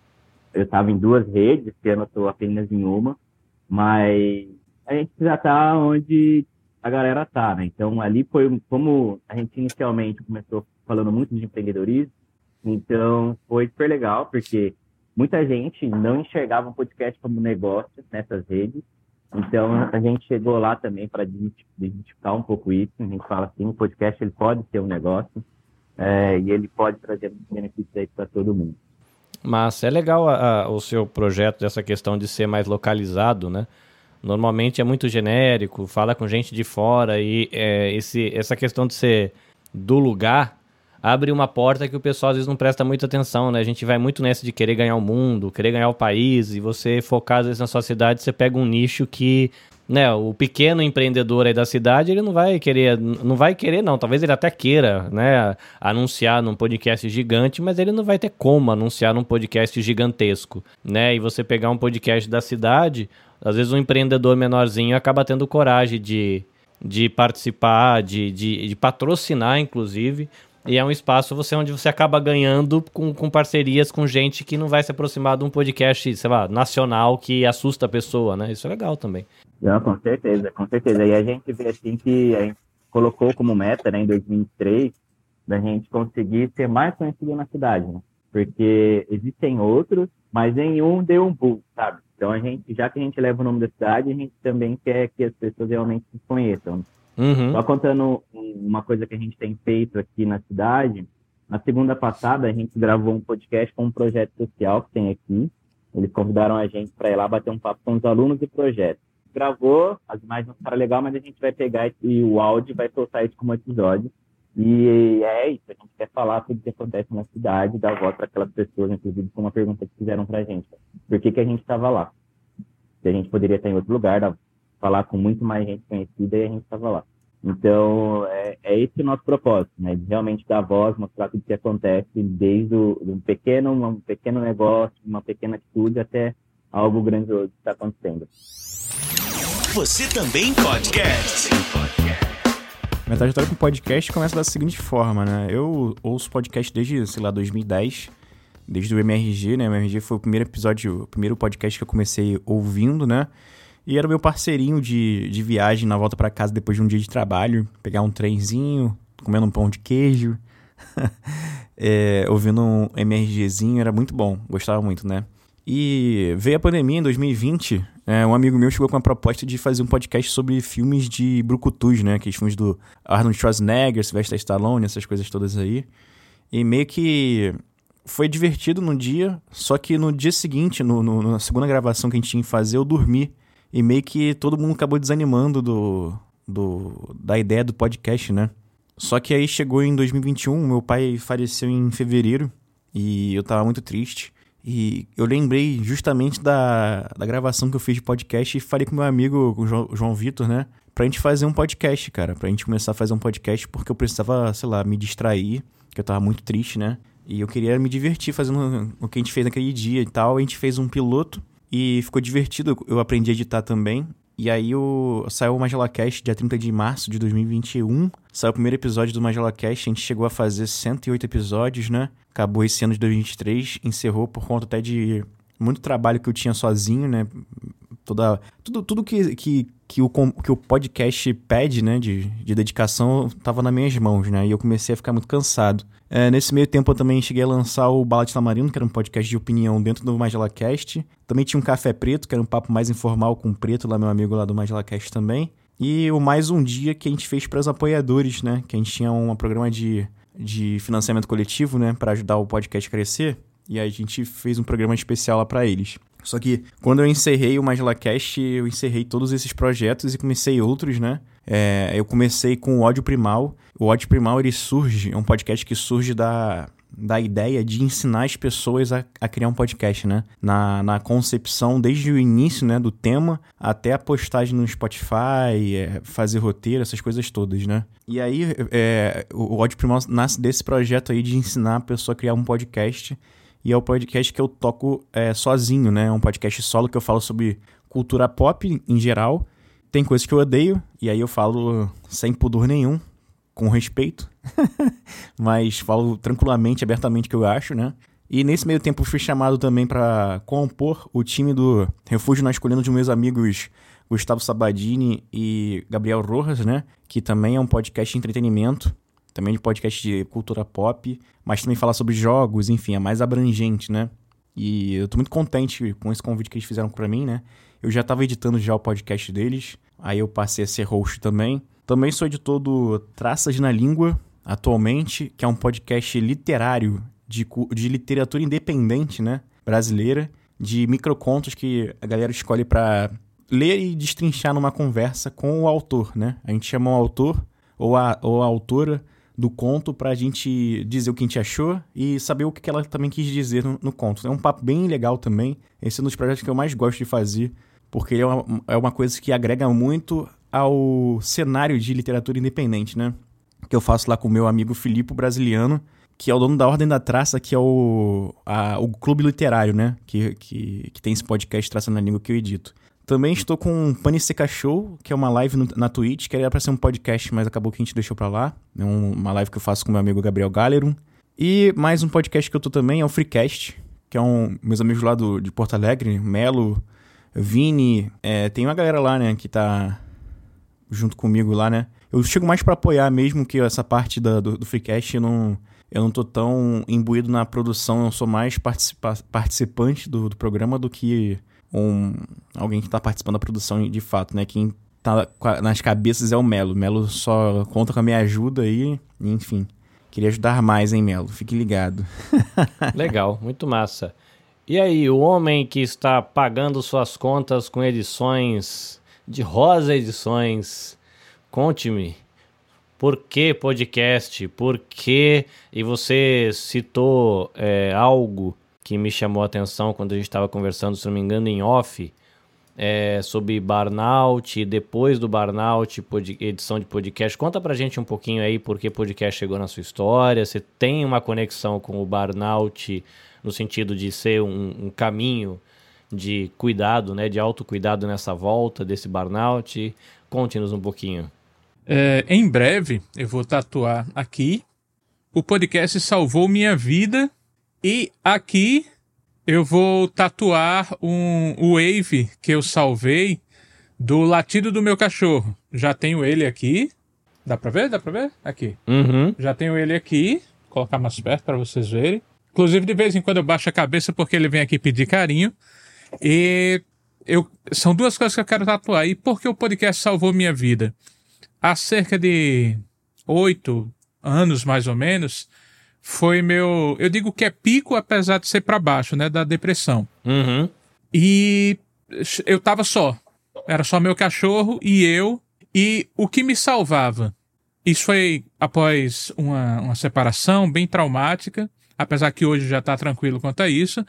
eu estava em duas redes, esse ano eu estou apenas em uma, mas a gente já está onde a galera tá, né? Então ali foi como a gente inicialmente começou falando muito de empreendedorismo, então foi super legal porque muita gente não enxergava o podcast como negócio nessas redes. Então a gente chegou lá também para desmistificar um pouco isso. A gente fala assim, o podcast ele pode ser um negócio é, e ele pode trazer benefícios para todo mundo. Mas é legal a- a- o seu projeto dessa questão de ser mais localizado, né? Normalmente é muito genérico, fala com gente de fora e é, esse, essa questão de ser do lugar abre uma porta que o pessoal às vezes não presta muita atenção, né? A gente vai muito nessa de querer ganhar o mundo, querer ganhar o país e você focar às vezes na sua cidade, você pega um nicho que né, o pequeno empreendedor aí da cidade, ele não vai querer, não vai querer não, talvez ele até queira, né, anunciar num podcast gigante, mas ele não vai ter como anunciar num podcast gigantesco, né? E você pegar um podcast da cidade, às vezes um empreendedor menorzinho acaba tendo coragem de, de participar, de, de, de patrocinar, inclusive, e é um espaço você onde você acaba ganhando com, com parcerias com gente que não vai se aproximar de um podcast, sei lá, nacional que assusta a pessoa, né? Isso é legal também. Não, com certeza, com certeza. E a gente vê assim que a gente colocou como meta, né, em 2003, da gente conseguir ser mais conhecido na cidade, né? Porque existem outros, mas nenhum deu um boom, sabe? Então a gente, já que a gente leva o nome da cidade, a gente também quer que as pessoas realmente se conheçam. Uhum. Só contando uma coisa que a gente tem feito aqui na cidade, na segunda passada a gente gravou um podcast com um projeto social que tem aqui. Eles convidaram a gente para ir lá bater um papo com os alunos do projeto. Gravou, as imagens não ficaram legal, mas a gente vai pegar esse, o áudio e vai soltar isso como episódio. E é isso, a gente quer falar tudo que acontece na cidade, dar voz para aquelas pessoas, inclusive com uma pergunta que fizeram para a gente. Por que, que a gente estava lá? Se a gente poderia estar em outro lugar, dar- falar com muito mais gente conhecida e a gente estava lá. Então, é, é esse o nosso propósito, né? De realmente dar voz, mostrar tudo que acontece, desde o, um, pequeno, um pequeno negócio, uma pequena atitude, até algo grandioso que está acontecendo. Você também podcast. Minha trajetória com podcast começa da seguinte forma, né? Eu ouço podcast desde, sei lá, 2010, desde o MRG, né? O MRG foi o primeiro episódio, o primeiro podcast que eu comecei ouvindo, né? E era meu parceirinho de, de viagem na volta pra casa depois de um dia de trabalho, pegar um trenzinho, comendo um pão de queijo, é, ouvindo um MRGzinho, era muito bom, gostava muito, né? E veio a pandemia em 2020, é, um amigo meu chegou com a proposta de fazer um podcast sobre filmes de brucutus, né? Aqueles filmes do Arnold Schwarzenegger, Sylvester Stallone, essas coisas todas aí. E meio que foi divertido no dia, só que no dia seguinte, no, no- na segunda gravação que a gente tinha que fazer, eu dormi. E meio que todo mundo acabou desanimando do, do, da ideia do podcast, né? Só que aí chegou em 2021, meu pai faleceu em fevereiro e eu tava muito triste. E eu lembrei justamente da, da gravação que eu fiz de podcast e falei com meu amigo, com o João, João Vitor, né? Pra gente fazer um podcast, cara. Pra gente começar a fazer um podcast porque eu precisava, sei lá, me distrair, que eu tava muito triste, né? E eu queria me divertir fazendo o que a gente fez naquele dia e tal. A gente fez um piloto e ficou divertido. Eu aprendi a editar também. E aí o, saiu o Magela Cast dia 30 de março de 2021. Saiu o primeiro episódio do Magela Cast. A gente chegou a fazer 108 episódios, né? Acabou esse ano de 2023. Encerrou por conta até de muito trabalho que eu tinha sozinho, né? Toda, tudo tudo que, que, que, o, que o podcast pede, né? De, de dedicação, tava nas minhas mãos, né? E eu comecei a ficar muito cansado. É, nesse meio tempo eu também cheguei a lançar o Bala de Tamarino, que era um podcast de opinião dentro do Magela Cast. Também tinha um Café Preto, que era um papo mais informal com o Preto, lá meu amigo lá do Magela Cast também. E o Mais Um Dia que a gente fez para os apoiadores, né? Que a gente tinha um programa de, de financiamento coletivo, né? Para ajudar o podcast a crescer. E aí a gente fez um programa especial lá para eles. Só que quando eu encerrei o Magela Cast, eu encerrei todos esses projetos e comecei outros, né? É, eu comecei com o Ódio Primal. O Ódio Primal, ele surge, é um podcast que surge da, da ideia de ensinar as pessoas a, a criar um podcast, né? Na, na concepção, desde o início, né, do tema, até a postagem no Spotify, é, fazer roteiro, essas coisas todas, né? E aí, é, o, o Ódio Primal nasce desse projeto aí de ensinar a pessoa a criar um podcast, e é o podcast que eu toco é, sozinho, né? É um podcast solo que eu falo sobre cultura pop em geral, tem coisas que eu odeio, e aí eu falo sem pudor nenhum, com respeito, mas falo tranquilamente, abertamente o que eu acho, né? E nesse meio tempo fui chamado também para compor o time do Refúgio Masculino de meus amigos Gustavo Sabadini e Gabriel Rojas, né? Que também é um podcast de entretenimento, também de podcast de cultura pop, mas também fala sobre jogos, enfim, é mais abrangente, né? E eu tô muito contente com esse convite que eles fizeram para mim, né? Eu já tava editando já o podcast deles, aí eu passei a ser host também. Também sou editor do Traças na Língua, atualmente, que é um podcast literário de, de literatura independente, né? Brasileira, de microcontos que a galera escolhe para ler e destrinchar numa conversa com o autor, né? A gente chama o autor ou a, ou a autora do conto pra gente dizer o que a gente achou e saber o que ela também quis dizer no, no conto. É um papo bem legal também. Esse é um dos projetos que eu mais gosto de fazer, porque é uma, é uma coisa que agrega muito ao cenário de literatura independente, né? Que eu faço lá com o meu amigo Filipe Brasiliano, que é o dono da Ordem da Traça, que é o, a, o clube literário, né? Que, que, que tem esse podcast Traça na Língua que eu edito. Também estou com o Pane Seca Show, que é uma live no, na Twitch, que era pra ser um podcast, mas acabou que a gente deixou pra lá. É um, uma live que eu faço com meu amigo Gabriel Gallerum. E mais um podcast que eu tô também é o Freecast, que é um meus amigos lá do, de Porto Alegre, Melo, Vini, é, tem uma galera lá, né, que tá junto comigo lá, né? Eu chego mais para apoiar mesmo que essa parte da, do, do Freecast, eu não, eu não tô tão imbuído na produção, eu sou mais participa participante do, do, programa do que um, alguém que tá participando da produção de fato, né? Quem tá nas cabeças é o Melo. O Melo só conta com a minha ajuda aí, enfim. Queria ajudar mais, hein, Melo? Fique ligado. Legal, muito massa. E aí, o homem que está pagando suas contas com edições de Rosa Edições. Conte-me, por que podcast? Por que? E você citou é, algo que me chamou a atenção quando a gente estava conversando, se não me engano, em off, é, sobre burnout, depois do burnout, edição de podcast. Conta pra gente um pouquinho aí por que podcast chegou na sua história. Você tem uma conexão com o burnout no sentido de ser um, um caminho de cuidado, né, de autocuidado nessa volta desse burnout? Conte-nos um pouquinho. É, em breve eu vou tatuar aqui. O podcast salvou minha vida e aqui eu vou tatuar um wave que eu salvei do latido do meu cachorro. Já tenho ele aqui. Dá pra ver? Dá pra ver? Aqui. Uhum. Já tenho ele aqui. Vou colocar mais perto para vocês verem. Inclusive, de vez em quando eu baixo a cabeça porque ele vem aqui pedir carinho. E eu, são duas coisas que eu quero tatuar. E por que o podcast salvou minha vida? Há cerca de oito anos, mais ou menos, foi meu. Eu digo que é pico, apesar de ser para baixo, né? Da depressão. Uhum. E eu tava só. Era só meu cachorro e eu. E o que me salvava? Isso foi após uma, uma separação bem traumática, apesar que hoje já tá tranquilo quanto a isso.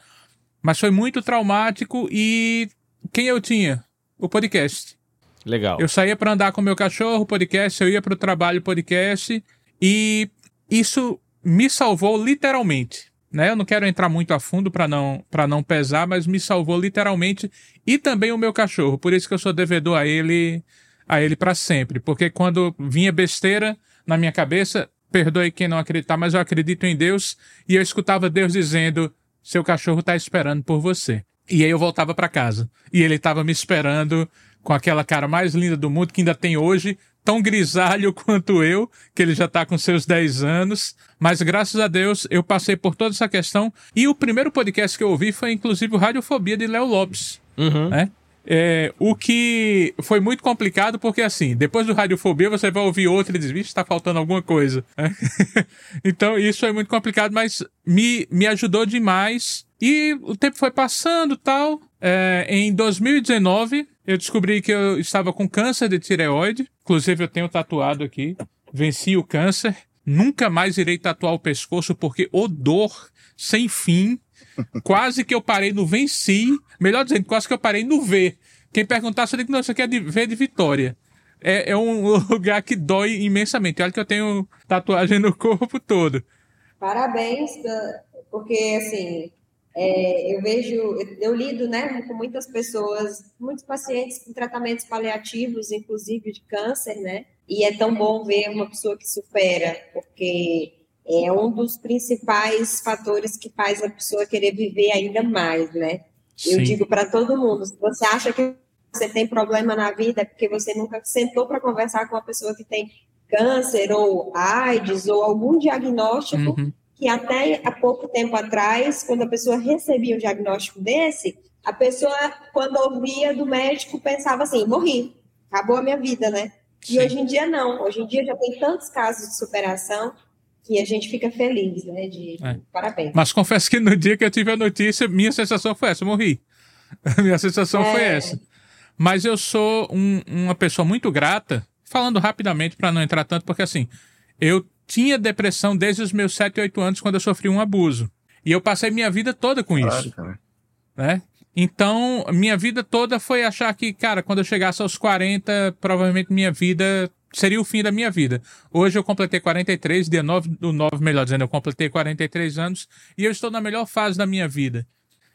Mas foi muito traumático e quem eu tinha? O podcast. Legal. Eu saía para andar com meu cachorro, podcast, eu ia para o trabalho, podcast, e isso me salvou literalmente. Né? Eu não quero entrar muito a fundo para não, pra não pesar, mas me salvou literalmente e também o meu cachorro. Por isso que eu sou devedor a ele a ele para sempre, porque quando vinha besteira na minha cabeça, perdoe quem não acreditar, mas eu acredito em Deus e eu escutava Deus dizendo: seu cachorro tá esperando por você. E aí eu voltava para casa. E ele tava me esperando com aquela cara mais linda do mundo que ainda tem hoje, tão grisalho quanto eu, que ele já tá com seus 10 anos. Mas graças a Deus eu passei por toda essa questão. E o primeiro podcast que eu ouvi foi inclusive o Radiofobia de Léo Lopes. Uhum. Né? É, o que foi muito complicado, porque assim, depois do Radiofobia você vai ouvir outro e diz, vixe, tá faltando alguma coisa. então isso foi muito complicado, mas me, me ajudou demais. E o tempo foi passando tal. É, em 2019, eu descobri que eu estava com câncer de tireoide. Inclusive, eu tenho tatuado aqui venci o câncer, nunca mais irei tatuar o pescoço porque o dor sem fim, quase que eu parei no venci, melhor dizendo, quase que eu parei no V. Quem perguntar, você diz que não, isso aqui é de V de vitória. É, é um lugar que dói imensamente. Olha que eu tenho tatuagem no corpo todo. Parabéns, porque assim, é, eu vejo, eu lido né, com muitas pessoas, muitos pacientes com tratamentos paliativos, inclusive de câncer, né? E é tão bom ver uma pessoa que supera, porque é um dos principais fatores que faz a pessoa querer viver ainda mais, né? Sim. Eu digo para todo mundo, se você acha que você tem problema na vida é porque você nunca sentou para conversar com uma pessoa que tem câncer ou AIDS ou algum diagnóstico uhum. que até há pouco tempo atrás, quando a pessoa recebia um diagnóstico desse, a pessoa, quando ouvia do médico, pensava assim, morri, acabou a minha vida, né? Sim. E hoje em dia não, hoje em dia já tem tantos casos de superação que a gente fica feliz, né? De, é. parabéns. Mas confesso que no dia que eu tive a notícia, minha sensação foi essa, morri. minha sensação é... foi essa. Mas eu sou um, uma pessoa muito grata, falando rapidamente para não entrar tanto, porque assim, eu tinha depressão desde os meus 7, 8 anos, quando eu sofri um abuso. E eu passei minha vida toda com claro, isso. Cara. Né? Então, minha vida toda foi achar que, cara, quando eu chegasse aos 40, provavelmente minha vida seria o fim da minha vida. Hoje eu completei 43, dia 9 do 9, melhor dizendo, eu completei 43 anos e eu estou na melhor fase da minha vida.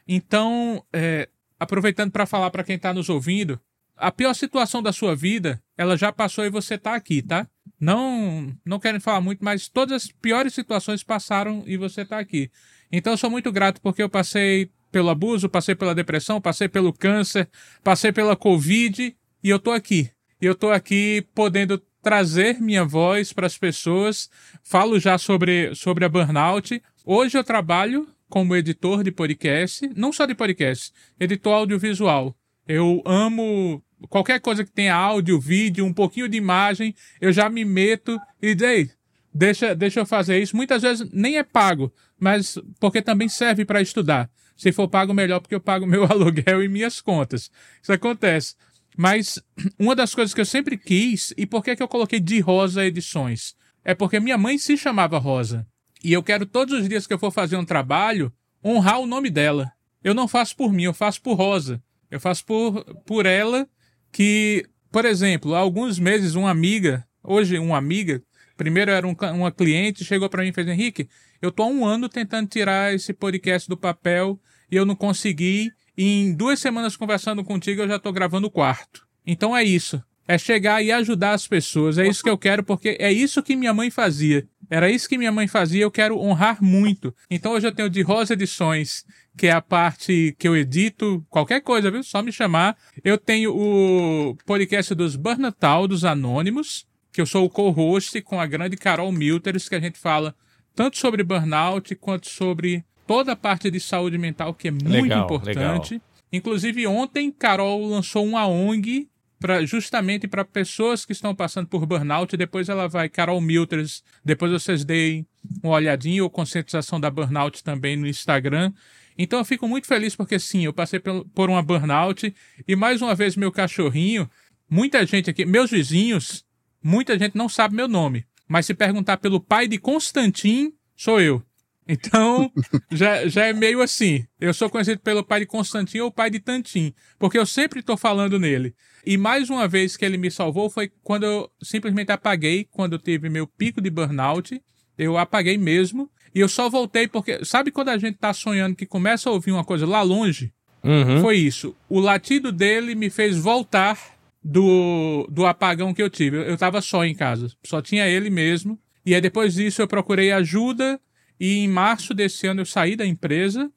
Então, é, aproveitando para falar para quem está nos ouvindo, a pior situação da sua vida, ela já passou e você está aqui, tá? Não, não querem falar muito, mas todas as piores situações passaram e você está aqui. Então eu sou muito grato porque eu passei pelo abuso, passei pela depressão, passei pelo câncer, passei pela Covid e eu tô aqui. E eu tô aqui podendo trazer minha voz para as pessoas. Falo já sobre, sobre a burnout. Hoje eu trabalho como editor de podcast, não só de podcast, editor audiovisual. Eu amo qualquer coisa que tenha áudio, vídeo, um pouquinho de imagem, eu já me meto e diz, deixa, deixa eu fazer isso. Muitas vezes nem é pago, mas porque também serve para estudar. Se for pago, melhor, porque eu pago meu aluguel e minhas contas. Isso acontece. Mas uma das coisas que eu sempre quis, e por que, que eu coloquei de Rosa Edições? É porque minha mãe se chamava Rosa. E eu quero todos os dias que eu for fazer um trabalho honrar o nome dela. Eu não faço por mim, eu faço por Rosa. Eu faço por, por ela que, por exemplo, há alguns meses uma amiga, hoje uma amiga, primeiro era um, uma cliente, chegou para mim e fez, Henrique, eu tô há um ano tentando tirar esse podcast do papel e eu não consegui. Em duas semanas conversando contigo, eu já tô gravando o quarto. Então é isso. É chegar e ajudar as pessoas. É isso que eu quero, porque é isso que minha mãe fazia. Era isso que minha mãe fazia, eu quero honrar muito. Então hoje eu tenho de Rosa Edições, que é a parte que eu edito, qualquer coisa, viu? Só me chamar. Eu tenho o podcast dos Burnatal, dos Anônimos, que eu sou o co-host com a grande Carol Milters, que a gente fala tanto sobre burnout quanto sobre toda a parte de saúde mental, que é muito legal, importante. Legal. Inclusive, ontem, Carol lançou uma ONG pra, justamente para pessoas que estão passando por burnout. Depois ela vai, Carol Milters, depois vocês deem uma olhadinha ou conscientização da burnout também no Instagram. Então eu fico muito feliz porque sim, eu passei por uma burnout e mais uma vez meu cachorrinho, muita gente aqui, meus vizinhos, muita gente não sabe meu nome, mas se perguntar pelo pai de Constantin, sou eu. Então, já, já é meio assim. Eu sou conhecido pelo pai de Constantin ou pai de Tantim, porque eu sempre estou falando nele. E mais uma vez que ele me salvou foi quando eu simplesmente apaguei, quando eu tive meu pico de burnout. Eu apaguei mesmo. E eu só voltei porque. Sabe quando a gente tá sonhando que começa a ouvir uma coisa lá longe? Uhum. Foi isso. O latido dele me fez voltar do, do apagão que eu tive. Eu tava só em casa. Só tinha ele mesmo. E aí depois disso eu procurei ajuda. E em março desse ano eu saí da empresa.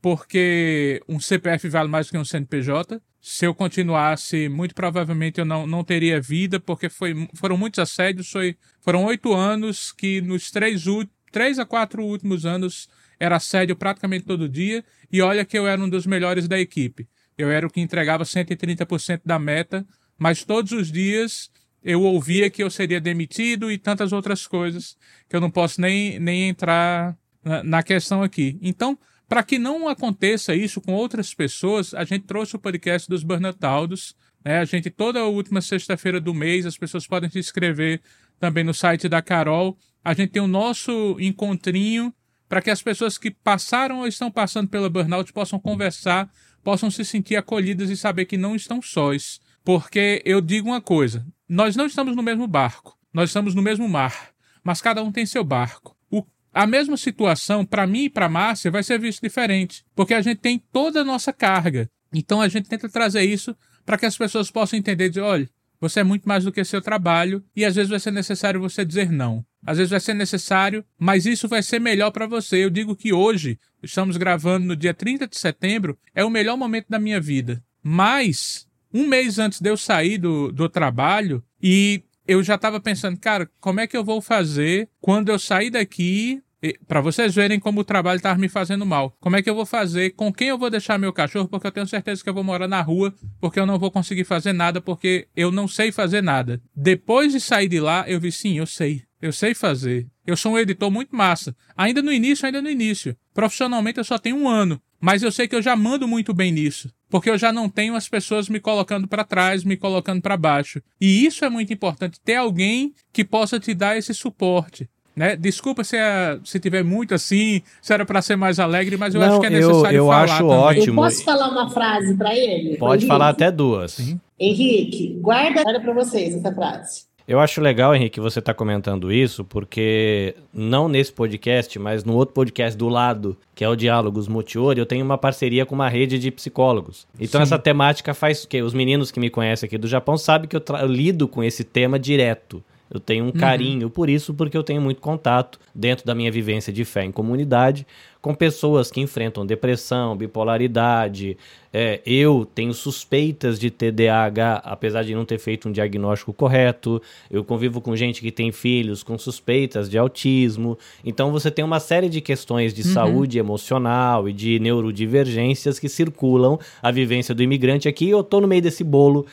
Porque um CPF vale mais que um CNPJ se eu continuasse, muito provavelmente eu não, não teria vida, porque foi, foram muitos assédios. Foi, foram oito anos que nos três, três a quatro últimos anos era assédio praticamente todo dia. E olha que eu era um dos melhores da equipe. Eu era o que entregava 130% da meta, mas todos os dias eu ouvia que eu seria demitido e tantas outras coisas que eu não posso nem, nem entrar na, na questão aqui. Então, para que não aconteça isso com outras pessoas, a gente trouxe o podcast dos Burnoutaldos. Né? A gente, toda última sexta-feira do mês, as pessoas podem se inscrever também no site da Carol. A gente tem o nosso encontrinho para que as pessoas que passaram ou estão passando pela burnout possam conversar, possam se sentir acolhidas e saber que não estão sós. Porque eu digo uma coisa: nós não estamos no mesmo barco, nós estamos no mesmo mar, mas cada um tem seu barco. O, a mesma situação, para mim e para Márcia, vai ser visto diferente, porque a gente tem toda a nossa carga. Então a gente tenta trazer isso para que as pessoas possam entender, dizer, olha, você é muito mais do que seu trabalho e às vezes vai ser necessário você dizer não. Às vezes vai ser necessário, mas isso vai ser melhor para você. Eu digo que hoje, estamos gravando no dia 30 de setembro, é o melhor momento da minha vida. Mas, um mês antes de eu sair do, do trabalho, e eu já estava pensando, cara, como é que eu vou fazer quando eu sair daqui para vocês verem como o trabalho estava me fazendo mal. Como é que eu vou fazer? Com quem eu vou deixar meu cachorro? Porque eu tenho certeza que eu vou morar na rua, porque eu não vou conseguir fazer nada, porque eu não sei fazer nada. Depois de sair de lá, eu vi, sim, eu sei. Eu sei fazer. Eu sou um editor muito massa. Ainda no início, ainda no início. Profissionalmente eu só tenho um ano. Mas eu sei que eu já mando muito bem nisso. Porque eu já não tenho as pessoas me colocando para trás, me colocando para baixo. E isso é muito importante. Ter alguém que possa te dar esse suporte. Né? Desculpa se, é, se tiver muito assim, se era para ser mais alegre, mas eu Não, acho que é necessário eu, eu falar acho também. ótimo. Eu posso falar uma frase para ele? Pode Henrique? falar até duas. Henrique, guarda para vocês essa frase. Eu acho legal, Henrique, você estar comentando isso, porque não nesse podcast, mas no outro podcast do lado, que é o Diálogos Multiori, eu tenho uma parceria com uma rede de psicólogos. Então Sim. essa temática faz que os meninos que me conhecem aqui do Japão sabem que eu, eu lido com esse tema direto. Eu tenho um Uhum. carinho por isso, porque eu tenho muito contato dentro da minha vivência de fé em comunidade com pessoas que enfrentam depressão, bipolaridade. É, eu tenho suspeitas de TDAH, apesar de não ter feito um diagnóstico correto. Eu convivo com gente que tem filhos com suspeitas de autismo. Então você tem uma série de questões de Uhum. saúde emocional e de neurodivergências que circulam a vivência do imigrante aqui. E eu tô no meio desse bolo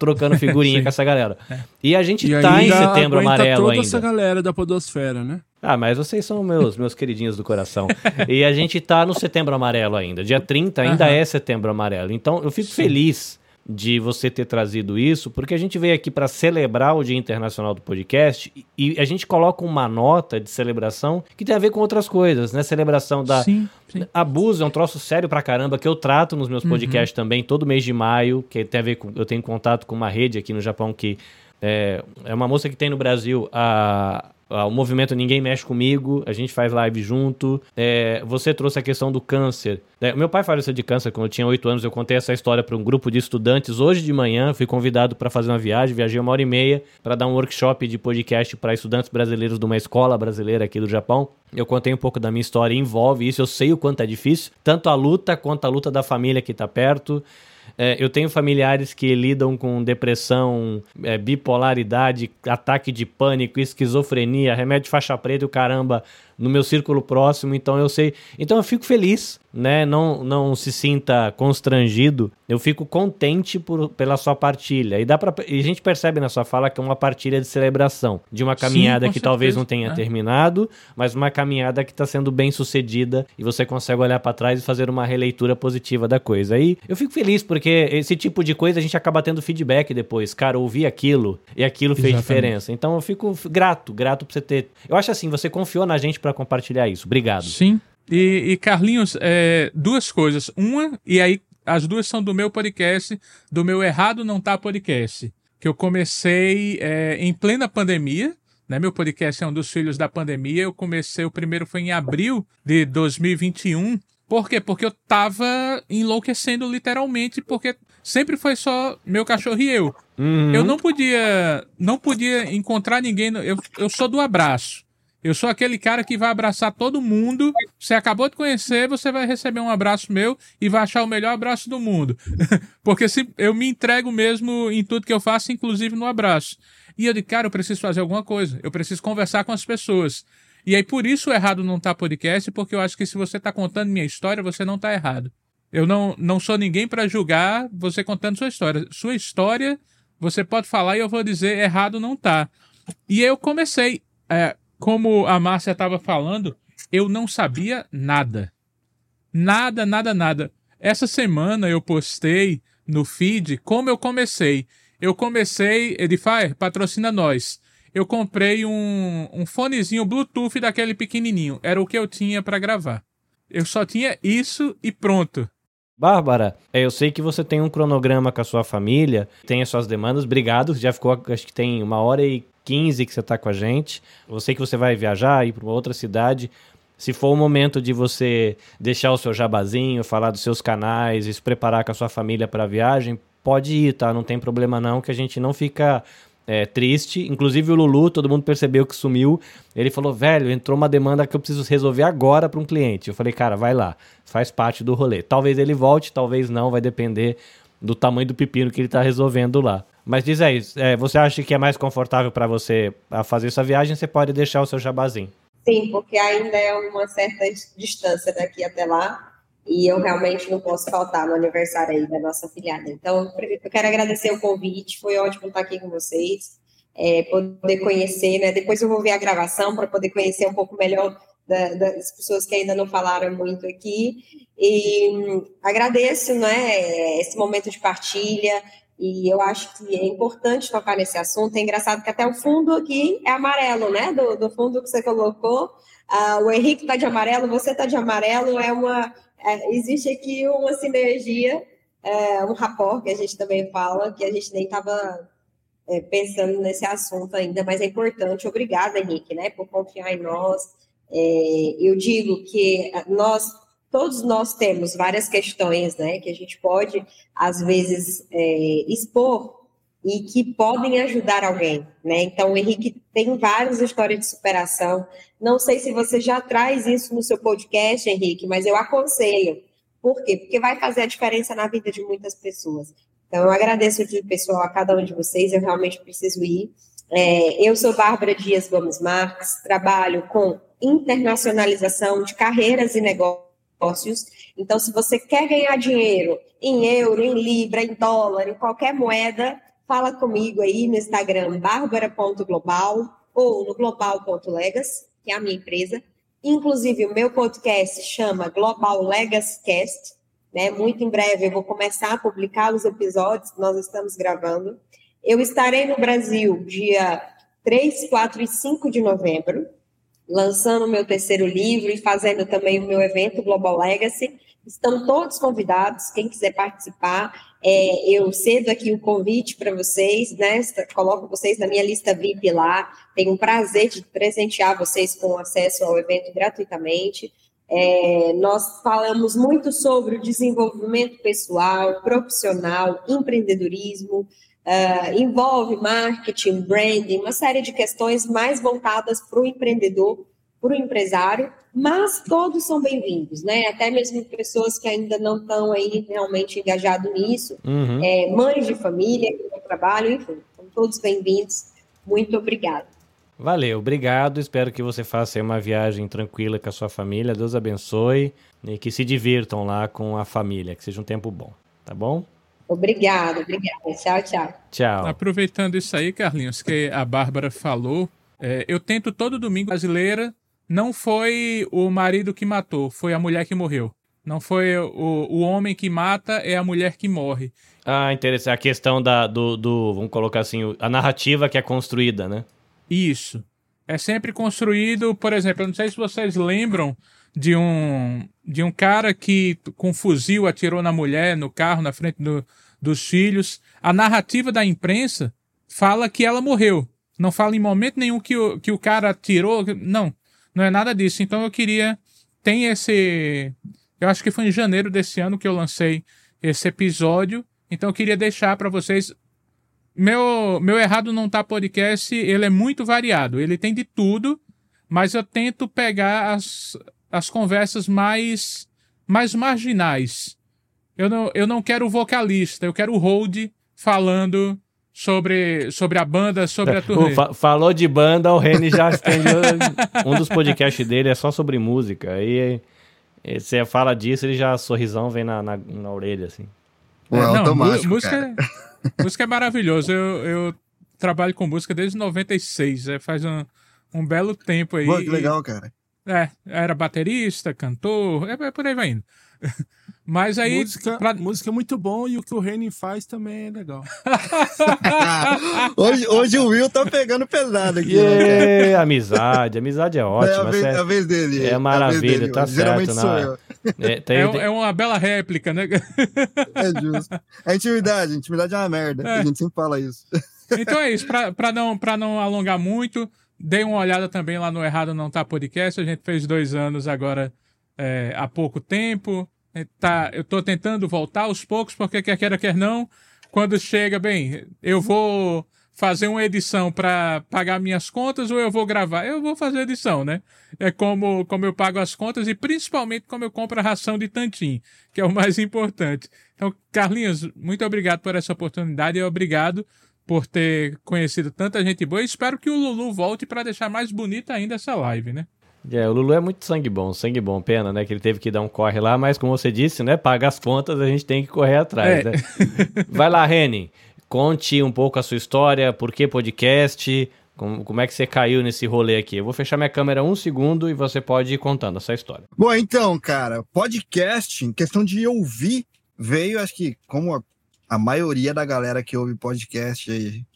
trocando figurinha Sim. com essa galera. E a gente E tá em setembro amarelo toda ainda. essa galera da podosfera, né? Ah, mas vocês são meus, meus queridinhos do coração. E a gente tá no setembro amarelo ainda. Dia 30 ainda Aham. é setembro amarelo. Então eu fico feliz de você ter trazido isso, porque a gente veio aqui para celebrar o Dia Internacional do Podcast e a gente coloca uma nota de celebração que tem a ver com outras coisas, né? Celebração da Sim, sim. abuso é um troço sério pra caramba que eu trato nos meus Uhum. podcasts também, todo mês de maio, que tem a ver com. Eu tenho contato com uma rede aqui no Japão que é, é uma moça que tem no Brasil a. O movimento Ninguém Mexe Comigo, a gente faz live junto. É, você trouxe a questão do câncer. É, meu pai faleceu de câncer quando eu tinha 8 anos. Eu contei essa história para um grupo de estudantes hoje de manhã. Fui convidado para fazer uma viagem. Viajei uma hora e meia para dar um workshop de podcast para estudantes brasileiros de uma escola brasileira aqui do Japão. Eu contei um pouco da minha história, envolve isso. Eu sei o quanto é difícil, tanto a luta quanto a luta da família que está perto. É, eu tenho familiares que lidam com depressão, é, bipolaridade, ataque de pânico, esquizofrenia, remédio de faixa preta e o caramba no meu círculo próximo, então eu sei. Então eu fico feliz, né? Não, não se sinta constrangido. Eu fico contente por, pela sua partilha. E dá para a gente percebe na sua fala que é uma partilha de celebração, de uma Sim, caminhada com que talvez certeza. não tenha É. terminado, mas uma caminhada que está sendo bem sucedida e você consegue olhar para trás e fazer uma releitura positiva da coisa. Aí eu fico feliz porque esse tipo de coisa a gente acaba tendo feedback depois. Cara, ouvi aquilo e aquilo fez Exatamente. diferença. Então eu fico grato, grato por você ter. Eu acho assim, você confiou na gente para compartilhar isso. Obrigado. Sim. E, e, Carlinhos, é, duas coisas. Uma, e aí as duas são do meu podcast, do meu Errado Não Tá Podcast, que eu comecei é, em plena pandemia. Né? Meu podcast é um dos filhos da pandemia. Eu comecei, o primeiro foi em abril de 2021. Por quê? Porque eu tava enlouquecendo literalmente, porque sempre foi só meu cachorro e eu. Uhum. Eu não podia, não podia encontrar ninguém. no- Eu, eu sou do abraço. Eu sou aquele cara que vai abraçar todo mundo. Você acabou de conhecer, você vai receber um abraço meu e vai achar o melhor abraço do mundo. Porque se, eu me entrego mesmo em tudo que eu faço, inclusive no abraço. E eu digo, cara, eu preciso fazer alguma coisa. Eu preciso conversar com as pessoas. E aí, por isso o errado não tá podcast, porque eu acho que se você tá contando minha história, você não tá errado. Eu não, não sou ninguém para julgar você contando sua história. Sua história, você pode falar e eu vou dizer errado não tá. E eu comecei, é, como a Márcia estava falando, eu não sabia nada. Nada, nada, nada. Essa semana eu postei no feed como eu comecei. Eu comecei, Edifier, patrocina nós. eu comprei um, um fonezinho Bluetooth daquele pequenininho. Era o que eu tinha para gravar. Eu só tinha isso e pronto. Bárbara, é, eu sei que você tem um cronograma com a sua família, tem as suas demandas. Obrigado, já ficou, acho que tem uma hora e quinze que você está com a gente. Eu sei que você vai viajar, ir para uma outra cidade. Se for o momento de você deixar o seu jabazinho, falar dos seus canais e se preparar com a sua família para a viagem, pode ir, tá? Não tem problema não, que a gente não fica é, triste. Inclusive o Lulu, todo mundo percebeu que sumiu. Ele falou, velho, entrou uma demanda que eu preciso resolver agora para um cliente. Eu falei, cara, vai lá, faz parte do rolê. Talvez ele volte, talvez não, vai depender do tamanho do pepino que ele está resolvendo lá. Mas diz aí, é, você acha que é mais confortável para você fazer essa viagem? Você pode deixar o seu jabazinho. Sim, porque ainda é uma certa distância daqui até lá. E eu realmente não posso faltar no aniversário aí da nossa filhada. Então, eu quero agradecer o convite, foi ótimo estar aqui com vocês, é, poder conhecer, né? Depois eu vou ver a gravação para poder conhecer um pouco melhor da, das pessoas que ainda não falaram muito aqui. E hum, agradeço, né, esse momento de partilha. E eu acho que é importante tocar nesse assunto. É engraçado que até o fundo aqui é amarelo, né? Do, do fundo que você colocou. Ah, o Henrique está de amarelo, você está de amarelo. É uma é, existe aqui uma sinergia, é, um rapport que a gente também fala, que a gente nem estava é, pensando nesse assunto ainda, mas é importante. Obrigada, Henrique, né, por confiar em nós. É, eu digo que nós, todos nós temos várias questões, né, que a gente pode, às vezes, é, expor e que podem ajudar alguém, né? Então, o Henrique tem várias histórias de superação. Não sei se você já traz isso no seu podcast, Henrique, mas eu aconselho. Por quê? Porque vai fazer a diferença na vida de muitas pessoas. Então, eu agradeço de pessoal a cada um de vocês, eu realmente preciso ir. É, eu sou Bárbara Dias Gomes Marques, trabalho com internacionalização de carreiras e negócios. Então, se você quer ganhar dinheiro em euro, em libra, em dólar, em qualquer moeda, fala comigo aí no Instagram, bárbara.global ou no global.legas, que é a minha empresa. Inclusive, o meu podcast chama Global Legacy Cast. Né? Muito em breve eu vou começar a publicar os episódios que nós estamos gravando. Eu estarei no Brasil dia 3, 4 e 5 de novembro, lançando o meu terceiro livro e fazendo também o meu evento Global Legacy. Estão todos convidados, quem quiser participar. É, eu cedo aqui o convite para vocês, né? Coloco vocês na minha lista VIP lá. Tenho um prazer de presentear vocês com acesso ao evento gratuitamente. É, nós falamos muito sobre o desenvolvimento pessoal, profissional, empreendedorismo, uh, envolve marketing, branding, uma série de questões mais voltadas para o empreendedor, para o empresário, mas todos são bem-vindos, né? Até mesmo pessoas que ainda não estão aí realmente engajados nisso, uhum. é, mães de família que trabalho, enfim, são todos bem-vindos. Muito obrigada. Valeu, obrigado. Espero que você faça uma viagem tranquila com a sua família. Deus abençoe e que se divirtam lá com a família, que seja um tempo bom, tá bom? Obrigada, obrigada. Tchau, tchau. Tchau. Aproveitando isso aí, Carlinhos, que a Bárbara falou, é, eu tento todo domingo brasileira não foi o marido que matou, foi a mulher que morreu. Não foi o, o homem que mata, é a mulher que morre. Ah, interessante. A questão da, do, do, vamos colocar assim, a narrativa que é construída, né? Isso. É sempre construído, por exemplo, eu não sei se vocês lembram de um, de um cara que com um fuzil atirou na mulher, no carro, na frente do, dos filhos. A narrativa da imprensa fala que ela morreu. Não fala em momento nenhum que o, que o cara atirou. Não. Não é nada disso. Então eu queria. Tem esse. Eu acho que foi em janeiro desse ano que eu lancei esse episódio. Então eu queria deixar para vocês. Meu, meu Errado Não Tá Podcast, ele é muito variado. Ele tem de tudo, mas eu tento pegar as, as conversas mais, mais marginais. Eu não, eu não quero o vocalista, eu quero o hold falando sobre, sobre a banda, sobre a turnê. Fa falou de banda, o Reni já estendeu. um dos podcasts dele é só sobre música. Aí você fala disso, ele já sorrisão vem na, na, na orelha, assim. É, não, música, música é maravilhoso. Eu, eu trabalho com música desde 96, é, faz um, um belo tempo aí. Pô, que legal, cara. É, era baterista, cantor, é, é por aí vai indo. Mas aí. Música, pra- música é muito bom e o que o Reni faz também é legal. hoje, hoje o Will tá pegando pesado aqui. né? Yeah, amizade, amizade é É a ótima. vez, é- a vez dele. é maravilha, dele, tá certo, sou não, eu. é, tem- É, tem- é uma bela réplica, né? É justo. É intimidade, intimidade é uma merda. É. A gente sempre fala isso. Então é isso, pra, pra, não, pra não alongar muito, dei uma olhada também lá no Errado Não Tá Podcast. A gente fez dois anos agora é, há pouco tempo. Tá, eu tô tentando voltar aos poucos, porque quer queira, quer não, quando chega, bem, eu vou fazer uma edição para pagar minhas contas ou eu vou gravar? Eu vou fazer edição, né? É como, como eu pago as contas e principalmente como eu compro a ração de tantim, que é o mais importante. Então, Carlinhos, muito obrigado por essa oportunidade e obrigado por ter conhecido tanta gente boa. E espero que o Lulu volte para deixar mais bonita ainda essa live, né? É, o Lulu é muito sangue bom, sangue bom. Pena, né? Que ele teve que dar um corre lá, mas como você disse, né? Paga as contas, a gente tem que correr atrás, É. né? Vai lá, Reni. Conte um pouco a sua história, por que podcast, como, como é que você caiu nesse rolê aqui. Eu vou fechar minha câmera um segundo e você pode ir contando essa história. Bom, então, cara, podcast, em questão de ouvir, veio, acho que, como a, maioria da galera que ouve podcast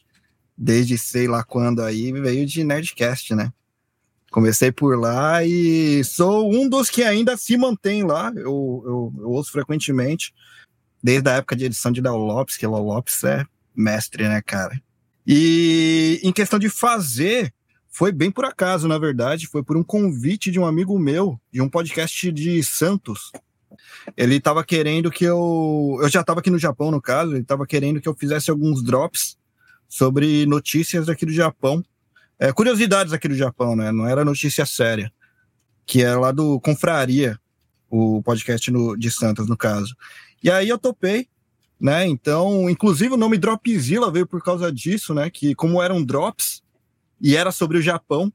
desde sei lá quando aí, veio de Nerdcast, né? Comecei por lá e sou um dos que ainda se mantém lá. Eu, eu, eu ouço frequentemente, desde a época de edição de Léo Lopes, que Léo Lopes é mestre, né, cara? E em questão de fazer, foi bem por acaso, na verdade. Foi por um convite de um amigo meu, de um podcast de Santos. Ele estava querendo que eu. Eu já estava aqui no Japão, no caso, ele estava querendo que eu fizesse alguns drops sobre notícias aqui do Japão. É, curiosidades aqui do Japão, né? Não era notícia séria. Que é lá do Confraria, o podcast no- de Santos, no caso. E aí eu topei, né? Então, inclusive o nome Dropzilla veio por causa disso, né? Que como eram drops e era sobre o Japão,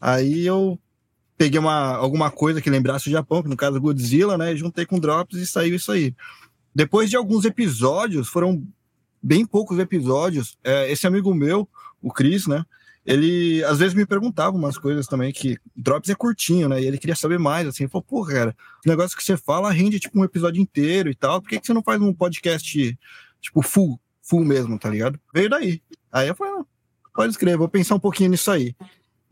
aí eu peguei uma, alguma coisa que lembrasse o Japão, que no caso Godzilla, né? Juntei com drops e saiu isso aí. Depois de alguns episódios, foram bem poucos episódios, é, esse amigo meu, o Cris, né? Ele às vezes me perguntava umas coisas também que Drops é curtinho, né? E ele queria saber mais, assim. Falou, pô, cara, o negócio que você fala rende tipo um episódio inteiro e tal. Por que, que você não faz um podcast, tipo, full, full mesmo, tá ligado? Veio daí. Aí eu falei, ah, pode escrever, vou pensar um pouquinho nisso aí.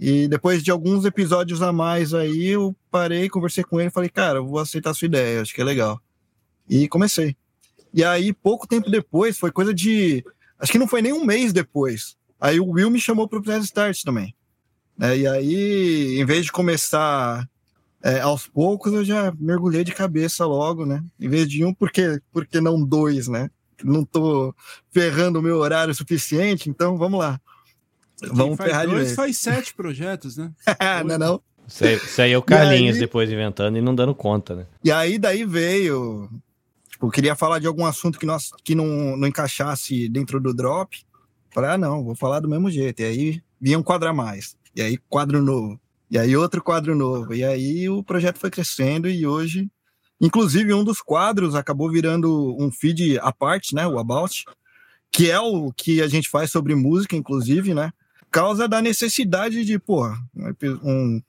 E depois de alguns episódios a mais aí, eu parei, conversei com ele e falei, cara, eu vou aceitar a sua ideia, acho que é legal. E comecei. E aí, pouco tempo depois, foi coisa de. Acho que não foi nem um mês depois. Aí o Will me chamou pro Press Start também. né? e aí, em vez de começar é, aos poucos, eu já mergulhei de cabeça logo, né? Em vez de um, por que, por que não dois, né? Não tô ferrando o meu horário suficiente, então vamos lá. Vamos faz ferrar de vez. faz sete projetos, né? não é não? Isso aí, isso aí é o Carlinhos aí- depois inventando e não dando conta, né? E aí daí veio. Tipo, eu queria falar de algum assunto que, nós, que não, não encaixasse dentro do drop. Falei, ah, não, vou falar do mesmo jeito. E aí vinha um quadro a mais. E aí, quadro novo. E aí, outro quadro novo. E aí, o projeto foi crescendo e hoje. Inclusive, um dos quadros acabou virando um feed à parte, né? O About, que é o que a gente faz sobre música, inclusive, né? Causa da necessidade de, pô, um,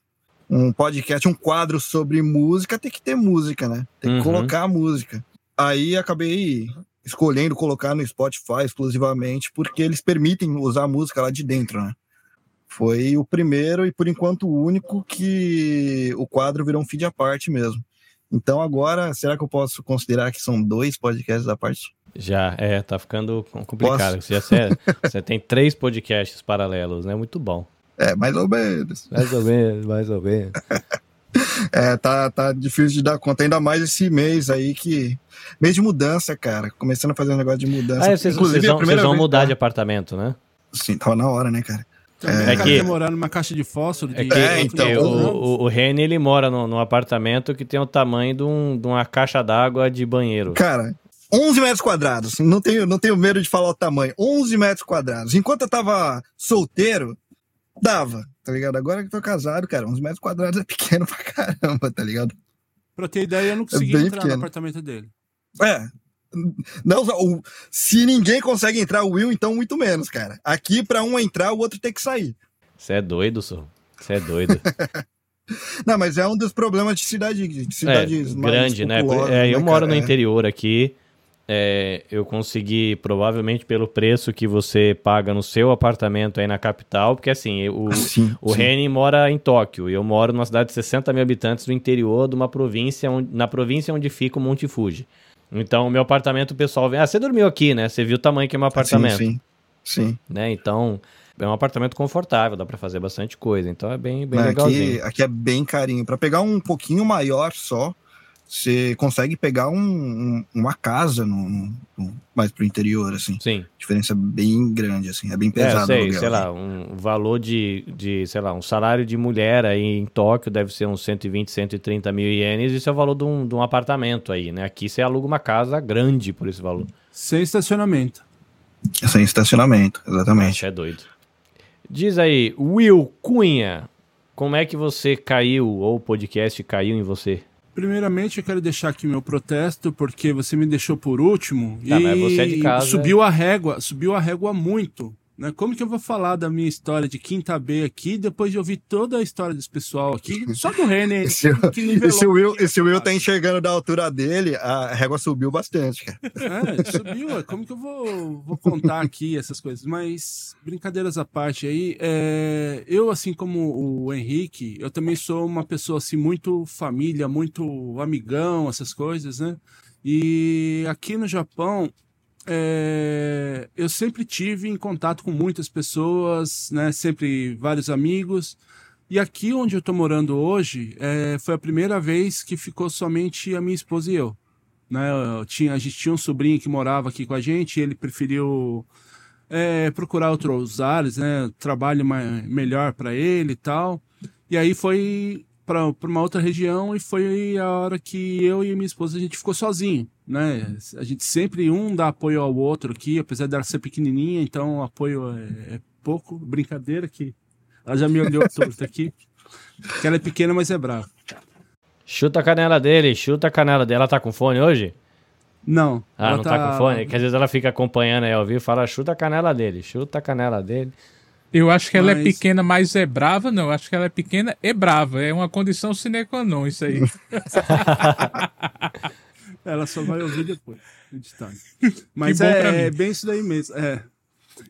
um podcast, um quadro sobre música, tem que ter música, né? Tem que Uhum. colocar a música. Aí acabei escolhendo colocar no Spotify exclusivamente, porque eles permitem usar a música lá de dentro, né? Foi o primeiro e por enquanto o único que o quadro virou um feed à parte mesmo. Então agora, será que eu posso considerar que são dois podcasts à parte? Já, é, tá ficando complicado. Posso? Você, já- você, tem três podcasts paralelos, né? Muito bom. É, mais ou menos. Mais ou menos, mais ou menos. É, tá, tá difícil de dar conta, ainda mais esse mês aí que. Mês de mudança, cara. Começando a fazer um negócio de mudança. Ah, vocês, Inclusive, vocês a vão, vocês vão mudar de apartamento, né? Sim, tava na hora, né, cara? Também É que- demorar numa caixa de fósforo. De É que É, então, o, o, o Reni, ele mora num, num apartamento que tem o tamanho de, um- de uma caixa d'água de banheiro. Cara, 11 metros quadrados. Não tenho, não tenho medo de falar o tamanho. 11 metros quadrados. Enquanto eu tava solteiro, dava, tá ligado? Agora que eu tô casado, cara, 11 metros quadrados é pequeno pra caramba, tá ligado? Pra ter ideia, eu não consegui bem entrar pequeno. no apartamento dele. É. Não, o- se ninguém consegue entrar, o Will, então muito menos, cara. Aqui, pra um entrar, o outro tem que sair. Você é doido, só. Você é doido. Não, mas é um dos problemas de cidade, de cidades é, grande, né? É, eu né, moro no É. interior aqui. é, eu consegui, provavelmente pelo preço que você paga no seu apartamento aí na capital, porque assim, o, Sim, o sim. Reni mora em Tóquio e eu moro numa cidade de 60 mil habitantes do interior de uma província, onde- na província onde fica o Monte Fuji. Então, o meu apartamento, o pessoal vem. Ah, você dormiu aqui, né? Você viu o tamanho que é meu apartamento. Sim, sim. sim. né? Então, é um apartamento confortável, dá pra fazer bastante coisa. Então é bem, bem Né, legalzinho. aqui, aqui é bem carinho. Para pegar um pouquinho maior só, você consegue pegar um- um- uma casa no, no- mais pro interior, assim. Sim. Diferença bem grande, assim. É bem É, pesado o sei, aluguel, sei lá, um valor de, de, sei lá, um salário de mulher aí em Tóquio deve ser uns 120, 130 mil ienes, isso é o valor de um, de um apartamento aí, né? Aqui você aluga uma casa grande por esse valor. Sem estacionamento. Sem estacionamento, exatamente. Isso é doido. Diz aí, Will Cunha, como é que você caiu, ou o podcast caiu em você? Primeiramente, eu quero deixar aqui meu protesto, porque você me deixou por último Tá, e mas você é de casa. subiu a régua, subiu a régua muito. Né? Como que eu vou falar da minha história de quinta B aqui, depois de ouvir toda a história desse pessoal aqui, só do René, Esse, esse Will, esse Will tá enxergando da altura dele, a régua subiu bastante, cara. É, subiu. Como que eu vou, vou contar aqui essas coisas? Mas, brincadeiras à parte aí, é, eu, assim como o Henrique, eu também sou uma pessoa, assim, muito família, muito amigão, essas coisas, né? E aqui no Japão, é, eu sempre tive em contato com muitas pessoas, né? Sempre vários amigos. E aqui onde eu tô morando hoje, é, foi a primeira vez que ficou somente a minha esposa e eu né? Eu tinha, a gente tinha um sobrinho que morava aqui com a gente, ele preferiu é, procurar outros ares, né? Trabalho mais, melhor para ele e tal. E aí foi para uma outra região e foi a hora que eu e minha esposa a gente ficou sozinho, né? A gente sempre um dá apoio ao outro aqui, apesar dela ser pequenininha, então o apoio é, é pouco. Brincadeira que ela já me olhou torto aqui. Que ela é pequena, mas é brava. Chuta a canela dele, chuta a canela dela. Ela tá com fone hoje? Não. Ah, ela não tá... com fone? Que às vezes ela fica acompanhando aí ao vivo e fala, chuta a canela dele, chuta a canela dele. Eu acho que ela é pequena, mas é brava, não. Eu acho que ela é pequena e brava. É uma condição sine qua non isso aí. Ela só vai ouvir depois, editando. Mas é, é bem isso daí mesmo. É.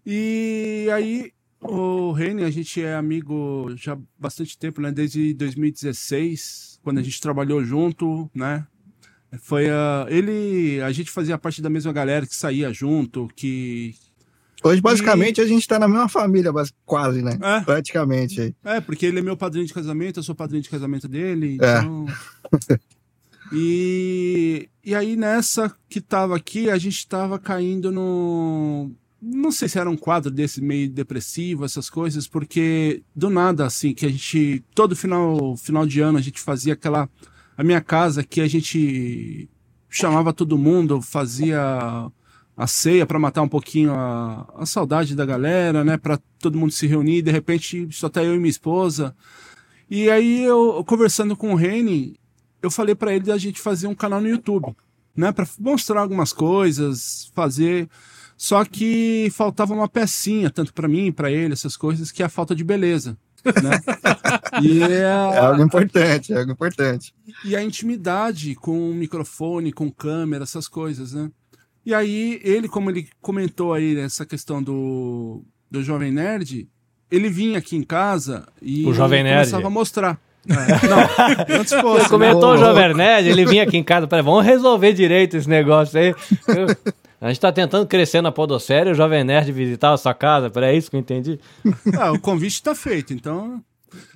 E aí, o Reine, a gente é amigo já há bastante tempo, né? Desde 2016, quando a gente trabalhou junto, né? Foi a. Ele. A gente fazia parte da mesma galera que saía junto, que. Hoje, basicamente, a gente tá na mesma família, quase, né? É. Praticamente aí. É, porque ele é meu padrinho de casamento, eu sou padrinho de casamento dele. É. E, e aí, nessa que tava aqui, a gente tava caindo no. Não sei se era um quadro desse meio depressivo, essas coisas, porque do nada, assim, que a gente. Todo final, final de ano a gente fazia aquela. A minha casa que a gente chamava todo mundo, fazia a ceia para matar um pouquinho a, a saudade da galera, né? Para todo mundo se reunir. De repente, só tá eu e minha esposa. E aí, eu conversando com o Reni, eu falei para ele da gente fazer um canal no YouTube, né? Para mostrar algumas coisas, fazer. Só que faltava uma pecinha, tanto para mim, para ele, essas coisas, que é a falta de beleza. Né? e, é a- É algo importante, é algo importante. e a intimidade com o microfone, com câmera, essas coisas, né? E aí, ele, como ele comentou aí essa questão do, do Jovem Nerd, ele vinha aqui em casa e O Jovem Nerd. começava a mostrar. Não, antes fosse. Você comentou Ô, o Jovem. Nerd, ele vinha aqui em casa, peraí, vamos resolver direito esse negócio aí. Eu- a gente tá tentando crescer na podosfera e o Jovem Nerd visitar a sua casa, peraí, é isso que eu entendi? Ah, o convite está feito, então.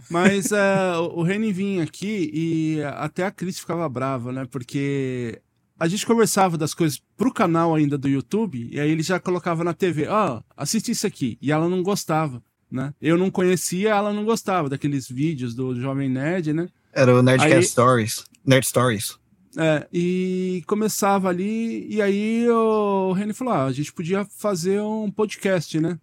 Mas é, o Reni vinha aqui e até a Cris ficava brava, né? Porque a gente conversava das coisas pro canal ainda do YouTube e aí ele já colocava na TV, ó, assiste isso aqui. E ela não gostava, né? Eu não conhecia, ela não gostava daqueles vídeos do Jovem Nerd, né? Era o Nerdcast Aí- Stories. Nerd Stories. É, e começava ali, e aí o Reni falou: ah, a gente podia fazer um podcast, né?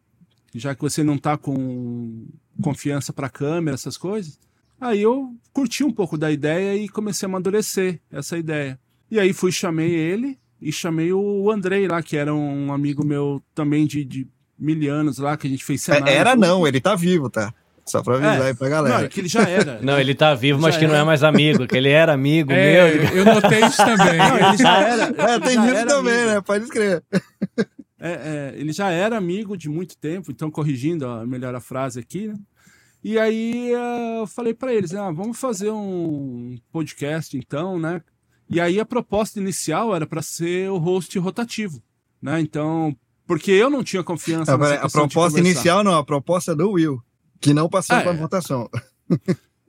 Já que você não tá com confiança pra câmera, essas coisas. Aí eu curti um pouco da ideia e comecei a amadurecer essa ideia. E aí fui, chamei ele e chamei o Andrei lá, que era um amigo meu também de, de mil anos lá, que a gente fez É, cenário. Era não, ele tá vivo, tá? Só pra avisar É. aí pra galera. Não, é que ele já era. Não, ele tá vivo, mas Já que não é era. mais amigo, que ele era amigo É, meu. eu notei isso também. Não, ele já era. É, tem já isso era também, amigo. né? Pode escrever. É, é, ele já era amigo de muito tempo, então corrigindo ó, melhor a frase aqui, né? E aí eh, eu falei pra eles, ah, vamos fazer um podcast então, né? E aí a proposta inicial era para ser o host rotativo, né? Então, porque eu não tinha confiança Ah, a proposta inicial não, a proposta do Will, que não passou Ah, pra é. votação.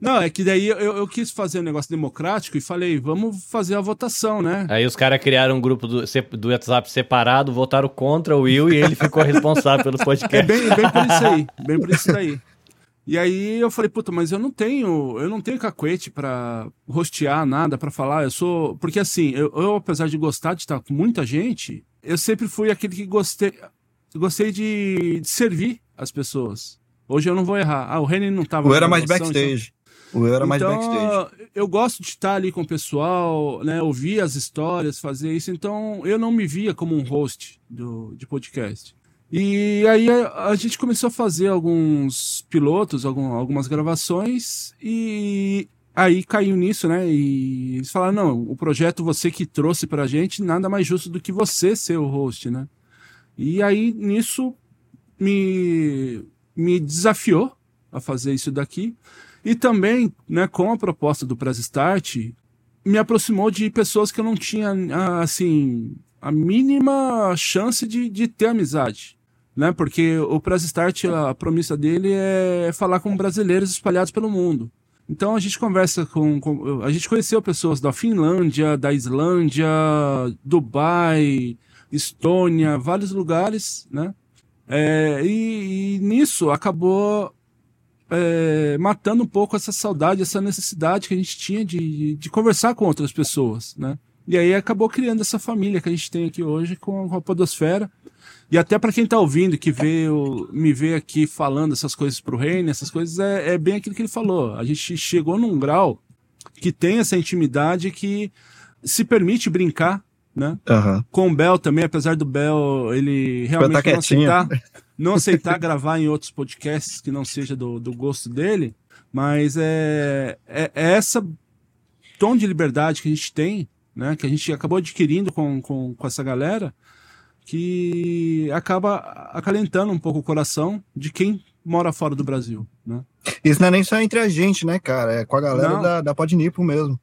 Não, é que daí eu, eu quis fazer um negócio democrático e falei, vamos fazer a votação, né? Aí os caras criaram um grupo do, do WhatsApp separado, votaram contra o Will e ele ficou responsável pelo É podcast. bem, bem por isso aí, bem por isso daí. E aí eu falei, puta, mas eu não tenho, eu não tenho cacuete pra rostear nada, pra falar, eu sou, porque assim, eu, eu, apesar de gostar de estar com muita gente, eu sempre fui aquele que gostei, gostei de, de servir as pessoas. Hoje eu não vou errar. Ah, o Renan não tava O na era mais então- backstage. O eu era mais então, backstage. eu gosto de estar ali com o pessoal, né, ouvir as histórias, fazer isso. Então, eu não me via como um host do, de podcast. E aí a, a gente começou a fazer alguns pilotos, algum- algumas gravações e aí caiu nisso, né? E eles falaram: não, o projeto você que trouxe pra gente, nada mais justo do que você ser o host, né? E aí nisso me, me desafiou a fazer isso daqui. E também, né, com a proposta do Press Start, me aproximou de pessoas que eu não tinha, assim, a mínima chance de, de ter amizade. Né? Porque o Press Start, a promessa dele é falar com brasileiros espalhados pelo mundo. Então a gente conversa com, com- A gente conheceu pessoas da Finlândia, da Islândia, Dubai, Estônia, vários lugares, né? É, e, e nisso acabou é, matando um pouco essa saudade, essa necessidade que a gente tinha de, de conversar com outras pessoas, né? E aí acabou criando essa família que a gente tem aqui hoje com, a Podosfera. E até para quem tá ouvindo, que vê o- me vê aqui falando essas coisas pro Reino, essas coisas, é, é bem aquilo que ele falou. A gente chegou num grau que tem essa intimidade que se permite brincar, né? Aham. Com o Bel também, apesar do Bel ele realmente tá não aceitar, não aceitar gravar em outros podcasts que não seja do, do gosto dele, mas é, é, é essa tom de liberdade que a gente tem, né? Que a gente acabou adquirindo com, com, com essa galera, que acaba acalentando um pouco o coração de quem mora fora do Brasil, né? Isso não é nem só entre a gente, né, cara? É com a galera Não. da, da Podnipo mesmo.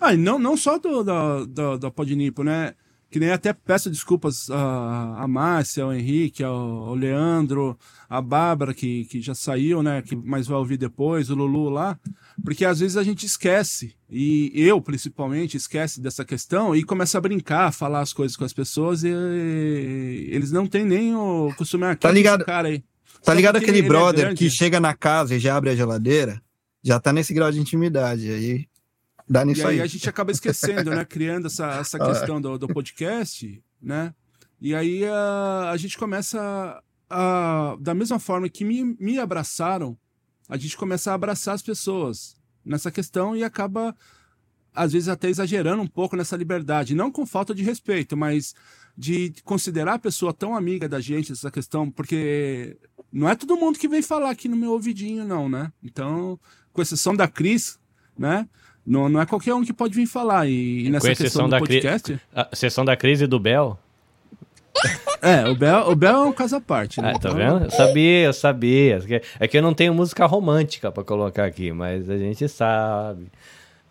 Ah, e não, não só do, da, da, da Podnipo, né? Que nem até peço desculpas a, a Márcia, ao Henrique, ao, ao Leandro, a Bárbara, que, que já saiu, né? Que mais vai ouvir depois, o Lulu lá. Porque às vezes a gente esquece, e eu principalmente esquece dessa questão e começa a brincar, falar as coisas com as pessoas e, eles não têm nem o costume. Ah, Tá é ligado? cara aí? Tá Só ligado aquele ele é brother grande. que chega na casa e já abre a geladeira? Já tá nesse grau de intimidade. Aí dá nisso E aí aí. a gente acaba esquecendo, né? Criando essa, essa Ah. questão do, do podcast, né? E aí a, a gente começa a, da mesma forma que me, me abraçaram, a gente começa a abraçar as pessoas nessa questão e acaba, às vezes, até exagerando um pouco nessa liberdade. Não com falta de respeito, mas de considerar a pessoa tão amiga da gente, essa questão, porque não é todo mundo que vem falar aqui no meu ouvidinho, não, né? Então, com exceção da Cris, né? Não, não é qualquer um que pode vir falar. E, e nessa Com questão do da, cri... podcast. a sessão da crise do Bel. É, o Bel, o Bel é um caso à parte, né? Ah, tá vendo? Eu sabia, eu sabia. É que eu não tenho música romântica pra colocar aqui, mas a gente sabe.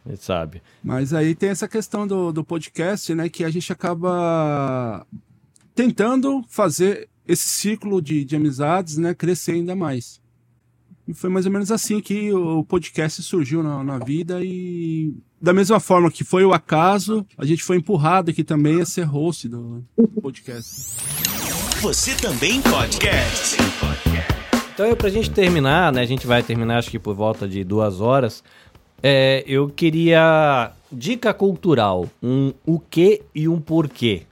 A gente sabe. Mas aí tem essa questão do, do podcast, né? Que a gente acaba tentando fazer esse ciclo de, de amizades, né? Crescer ainda mais. E foi mais ou menos assim que o podcast surgiu na, na vida e da mesma forma que foi o acaso, a gente foi empurrado aqui também a ser host do podcast. Você também podcast. Então, eu, pra gente terminar, né? A gente vai terminar acho que por volta de duas horas. É, eu queria dica cultural, um o que e um porquê.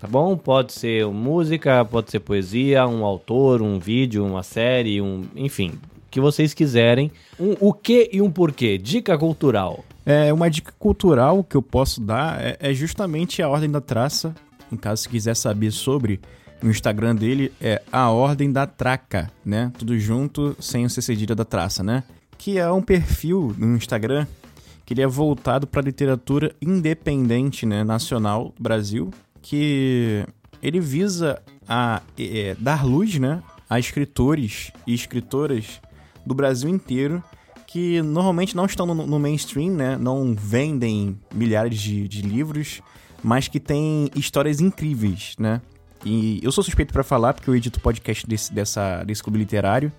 Tá bom? Pode ser música, pode ser poesia, um autor, um vídeo, uma série, um, enfim, que vocês quiserem. Um o que e um porquê. Dica cultural. É, uma dica cultural que eu posso dar é, é justamente a Ordem da Traça. Em caso você quiser saber sobre, O Instagram dele é A Ordem da Traca, né? Tudo junto, sem o C cedilha da traça, né? Que é um perfil no Instagram que ele é voltado para literatura independente, né, nacional Brasil, que ele visa a é, dar luz, né, a escritores e escritoras do Brasil inteiro que normalmente não estão no, no mainstream, né, não vendem milhares de, de livros, mas que têm histórias incríveis, né? E eu sou suspeito para falar porque eu edito podcast desse, dessa, desse clube literário.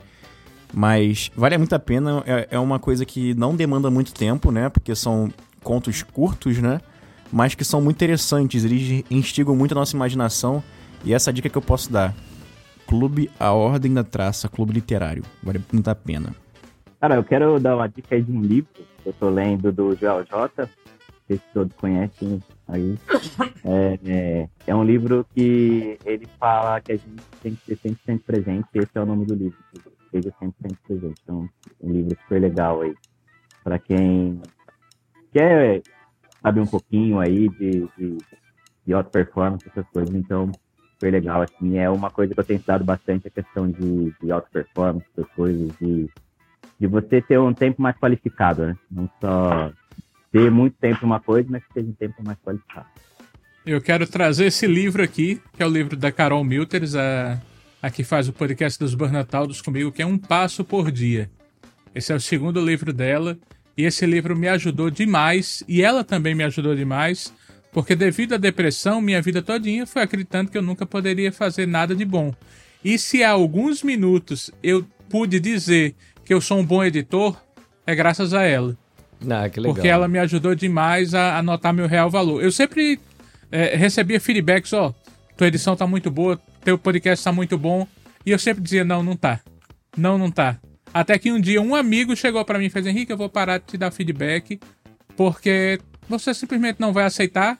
Mas vale muito a pena, é, é uma coisa que não demanda muito tempo, né? Porque são contos curtos, né? Mas que são muito interessantes, eles instigam muito a nossa imaginação. E essa dica que eu posso dar. Clube A Ordem da Traça, Clube Literário. Vale muito a pena. Cara, eu quero dar uma dica aí de um livro que eu tô lendo do Joel J. Se todos conhecem aí. É, é, é, um livro que ele fala que a gente tem que ser 100% presente. Esse é o nome do livro seja sempre presente. Então, um livro super legal aí para quem quer saber um pouquinho aí de, de, de auto performance, essas coisas. Então, super legal. Assim, é uma coisa que eu tenho estudado bastante a questão de, de auto performance, essas coisas, de, de você ter um tempo mais qualificado, né? Não só ter muito tempo uma coisa, mas que seja um tempo mais qualificado. Eu quero trazer esse livro aqui, que é o livro da Carol Milters, a a que faz o podcast dos Burnataudos comigo, que é Um Passo por Dia. Esse é o segundo livro dela, e esse livro me ajudou demais, e ela também me ajudou demais, porque devido à depressão, minha vida todinha foi acreditando que eu nunca poderia fazer nada de bom. E se há alguns minutos eu pude dizer que eu sou um bom editor, é graças a ela. Ah, que legal. Porque ela me ajudou demais a, a notar meu real valor. Eu sempre é, recebia feedbacks, ó, tua edição tá muito boa, teu podcast tá muito bom. E eu sempre dizia, não, não tá. Não, não tá. Até que um dia um amigo chegou para mim e fez, Henrique, eu vou parar de te dar feedback, porque você simplesmente não vai aceitar.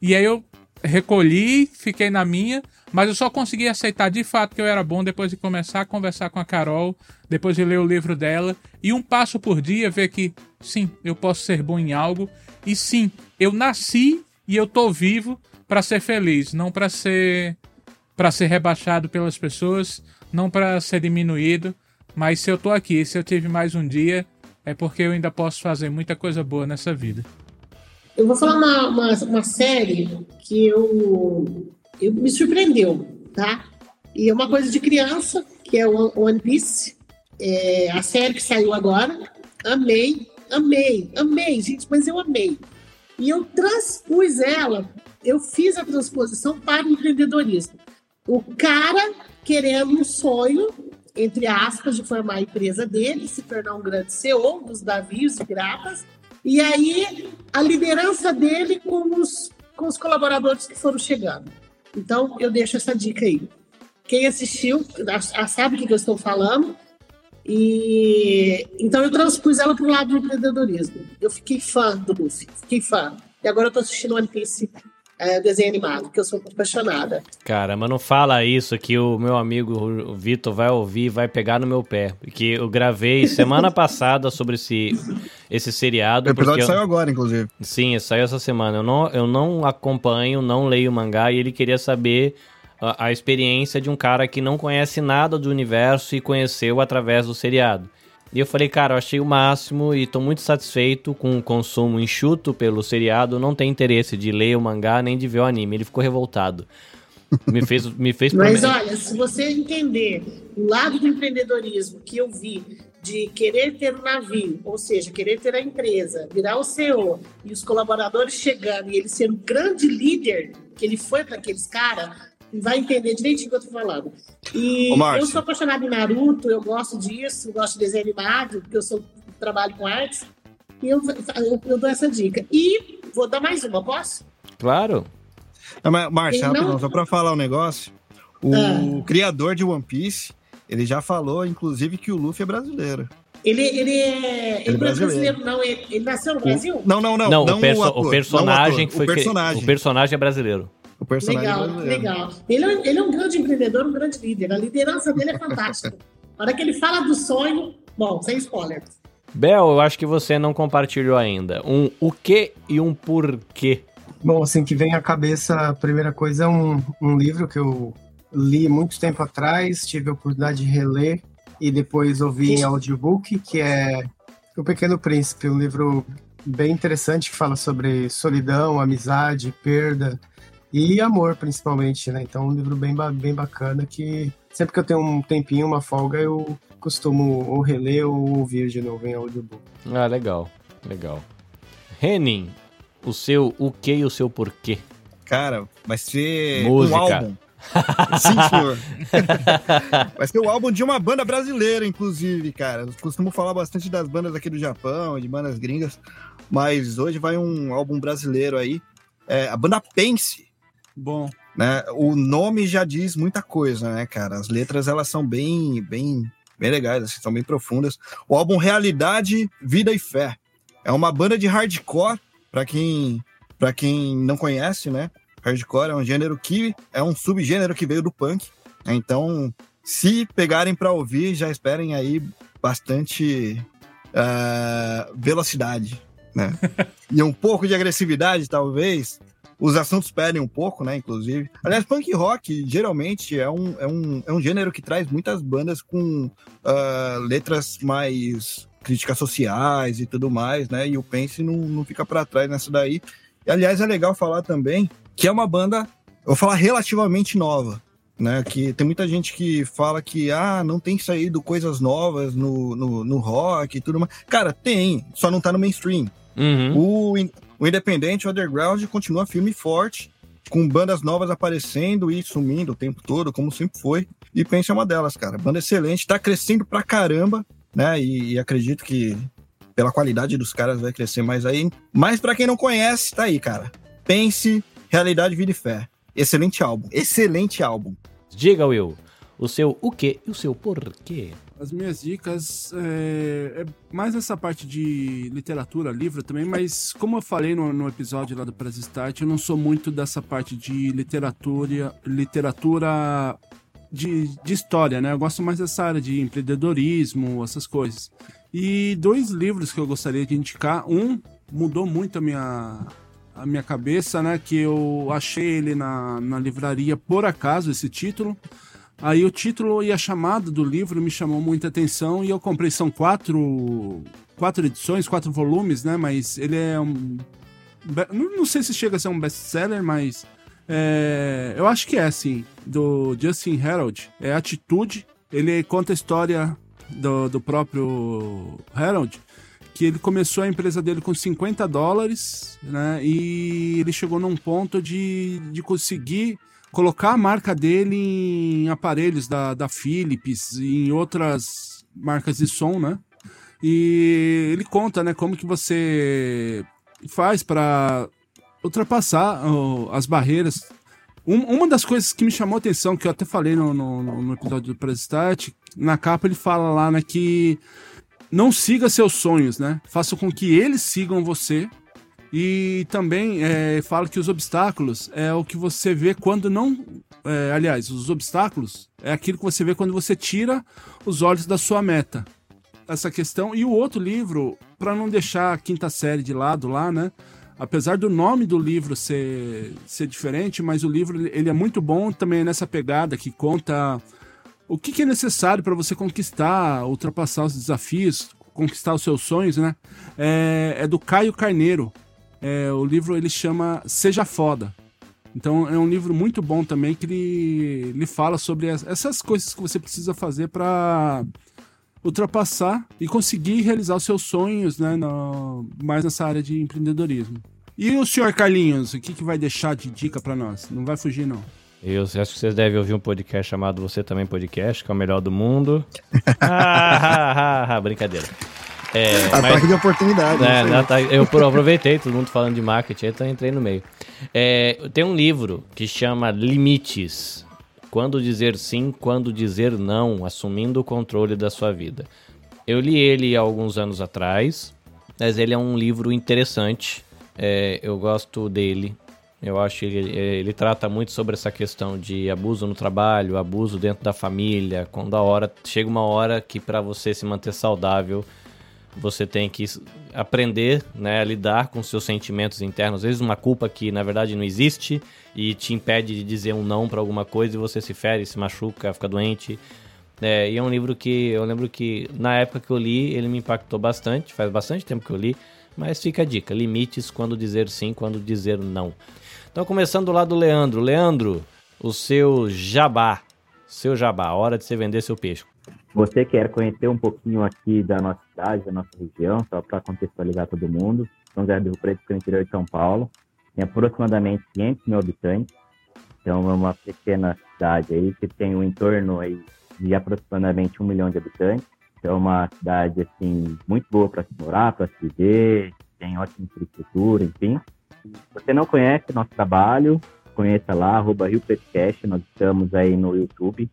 E aí eu recolhi, fiquei na minha, mas eu só consegui aceitar de fato que eu era bom depois de começar a conversar com a Carol, depois de ler o livro dela, e um passo por dia ver que sim, eu posso ser bom em algo, e sim, eu nasci e eu tô vivo para ser feliz, não para ser para ser rebaixado pelas pessoas, não para ser diminuído, mas se eu tô aqui, se eu tive mais um dia, é porque eu ainda posso fazer muita coisa boa nessa vida. Eu vou falar uma, uma, uma série que eu, eu me surpreendeu, tá? E é uma coisa de criança, que é One Piece, é a série que saiu agora. Amei, amei, amei, gente, mas eu amei. E eu transpus ela, eu fiz a transposição para o empreendedorismo. O cara querendo um sonho, entre aspas, de formar a empresa dele, se tornar um grande CEO dos navios e piratas, e aí a liderança dele com os, com os colaboradores que foram chegando. Então, eu deixo essa dica aí. Quem assistiu sabe o que eu estou falando. E então eu transpus ela para o lado do empreendedorismo. Eu fiquei fã do Luffy, fiquei fã. E agora eu estou assistindo One Piece é, desenho animado, que eu sou apaixonada. Cara, mas não fala isso que o meu amigo o Vitor vai ouvir e vai pegar no meu pé. Que eu gravei semana passada sobre esse, esse seriado. O episódio eu... saiu agora, inclusive. Sim, saiu essa semana. Eu não, eu não acompanho, não leio mangá e ele queria saber a, a experiência de um cara que não conhece nada do universo e conheceu através do seriado. E eu falei, cara, eu achei o máximo e tô muito satisfeito com o consumo enxuto pelo seriado. Não tem interesse de ler o mangá nem de ver o anime. Ele ficou revoltado. Me fez, me fez Mas olha, se você entender o lado do empreendedorismo que eu vi, de querer ter um navio, ou seja, querer ter a empresa, virar o CEO e os colaboradores chegando e ele ser um grande líder que ele foi para aqueles caras, vai entender direitinho o que eu tô falando. E Ô, eu sou apaixonada em Naruto, eu gosto disso, gosto de desenho animado, porque eu sou, trabalho com artes. E eu, eu, eu, dou essa dica. E vou dar mais uma, posso? Claro. Não, mas, Márcio, não... só para falar um negócio. O ah. criador de One Piece, ele já falou, inclusive, que o Luffy é brasileiro. Ele, ele é. Ele, ele é brasileiro. brasileiro, não. Ele, ele, nasceu no Brasil? Não, não, não. Não, não o, perso o, ator, o personagem o foi. O personagem. Que, o personagem é brasileiro. O personagem legal, brasileiro. legal. Ele é, ele é um grande empreendedor, um grande líder. A liderança dele é fantástica. Na hora que ele fala do sonho, bom, sem spoiler. Bel, eu acho que você não compartilhou ainda. Um o que e um porquê. Bom, assim, que vem à cabeça, a primeira coisa é um, um livro que eu li muito tempo atrás, tive a oportunidade de reler e depois ouvi em audiobook, que é O Pequeno Príncipe, um livro bem interessante que fala sobre solidão, amizade, perda e amor, principalmente, né? Então, um livro bem, bem bacana que sempre que eu tenho um tempinho, uma folga, eu costumo ou reler ou ouvir de novo em audiobook. Ah, legal, legal. Renin, o seu o que e o seu porquê? Cara, vai ser Música. um álbum. Sim, senhor. vai ser o álbum de uma banda brasileira, inclusive, cara. Eu costumo falar bastante das bandas aqui do Japão, de bandas gringas, mas hoje vai um álbum brasileiro aí. É, a banda Pense, Bom, né? O nome já diz muita coisa, né, cara? As letras elas são bem, bem, bem legais, assim, são bem profundas. O álbum Realidade, Vida e Fé é uma banda de hardcore para quem, para quem não conhece, né? Hardcore é um gênero que é um subgênero que veio do punk. né? Então, se pegarem para ouvir, já esperem aí bastante ah, velocidade, né? e um pouco de agressividade, talvez. Os assuntos pedem um pouco, né? Inclusive. Aliás, punk rock geralmente é um, é um, é um gênero que traz muitas bandas com ah, letras mais críticas sociais e tudo mais, né? E o Pense não, não fica para trás nessa daí. E, aliás, é legal falar também que é uma banda, eu vou falar relativamente nova, né? Que tem muita gente que fala que ah, não tem saído coisas novas no, no, no rock e tudo mais. Cara, tem, só não tá no mainstream. Uhum. O, o independente, o underground, continua firme e forte, com bandas novas aparecendo e sumindo o tempo todo, como sempre foi. E Pense é uma delas, cara. Banda excelente, tá crescendo pra caramba, né? E, e acredito que pela qualidade dos caras vai crescer mais aí. Mas pra quem não conhece, tá aí, cara. Pense, Realidade, Vida e Fé. Excelente álbum. Excelente álbum. Diga, Will, o seu o que e o seu porquê? As minhas dicas é, é mais essa parte de literatura, livro também, mas como eu falei no, no episódio lá do Press Start, eu não sou muito dessa parte de literatura, literatura de, de história, né? Eu gosto mais dessa área de empreendedorismo, essas coisas. E dois livros que eu gostaria de indicar. Um mudou muito a minha, a minha cabeça, né? Que eu achei ele na, na livraria por acaso, esse título. Aí o título e a chamada do livro me chamou muita atenção e eu comprei. São quatro, quatro edições, quatro volumes, né? Mas ele é um. Não, sei se chega a ser um best-seller, mas. é, eu acho que é, sim. Do Justin Harold. É Atitude. Ele conta a história do, do próprio Harold. Que ele começou a empresa dele com 50 dólares, né? E ele chegou num ponto de, de conseguir colocar a marca dele em aparelhos da, da Philips em outras marcas de som, né? E ele conta, né, como que você faz para ultrapassar ó, as barreiras. Um- uma das coisas que me chamou a atenção, que eu até falei no, no, no- episódio do Press Start, na capa ele fala lá, né, que não siga seus sonhos, né? Faça com que eles sigam você. E também é, fala que os obstáculos é o que você vê quando não. é, aliás, os obstáculos é aquilo que você vê quando você tira os olhos da sua meta. Essa questão. E o outro livro, para não deixar a quinta série de lado lá, né? Apesar do nome do livro ser, ser diferente, mas o livro ele- é muito bom também nessa pegada que conta o que, que é necessário para você conquistar, ultrapassar os desafios, conquistar os seus sonhos, né? É, é do Caio Carneiro. É, o livro ele chama Seja Foda. Então é um livro muito bom também que ele, ele fala sobre as- essas coisas que você precisa fazer para ultrapassar e conseguir realizar os seus sonhos, né? no- mais nessa área de empreendedorismo. E o senhor Carlinhos, o que, que vai deixar de dica para nós? Não vai fugir, não. Eu acho que vocês devem ouvir um podcast chamado Você Também Podcast, que é o melhor do mundo. ah, ah, ah, ah, brincadeira. É, Ataque de oportunidade. É, tá- eu pro- aproveitei, todo mundo falando de marketing, então eu entrei no meio. É, tem um livro que chama Limites. Quando dizer sim, quando dizer não, assumindo o controle da sua vida. Eu li ele há alguns anos atrás, mas ele é um livro interessante. É, eu gosto dele. Eu acho que ele, ele trata muito sobre essa questão de abuso no trabalho, abuso dentro da família. Quando a hora chega uma hora que para você se manter saudável, você tem que aprender né, a lidar com seus sentimentos internos. Às vezes uma culpa que na verdade não existe e te impede de dizer um não para alguma coisa e você se fere, se machuca, fica doente. É, e é um livro que eu lembro que na época que eu li ele me impactou bastante, faz bastante tempo que eu li, mas fica a dica: limites quando dizer sim, quando dizer não. Então, começando lá do Leandro. Leandro, o seu jabá. Seu jabá, hora de você vender seu peixe. Você quer conhecer um pouquinho aqui da nossa cidade, da nossa região, só para contextualizar todo mundo. São José do Rio Preto, no interior de São Paulo, tem aproximadamente 500 mil habitantes. Então, é uma pequena cidade aí que tem um entorno aí de aproximadamente um milhão de habitantes. Então, é uma cidade, assim, muito boa para se morar, para se viver, tem ótima infraestrutura, enfim. Se você não conhece nosso trabalho, conheça lá, arroba Rio Petcast, nós estamos aí no YouTube,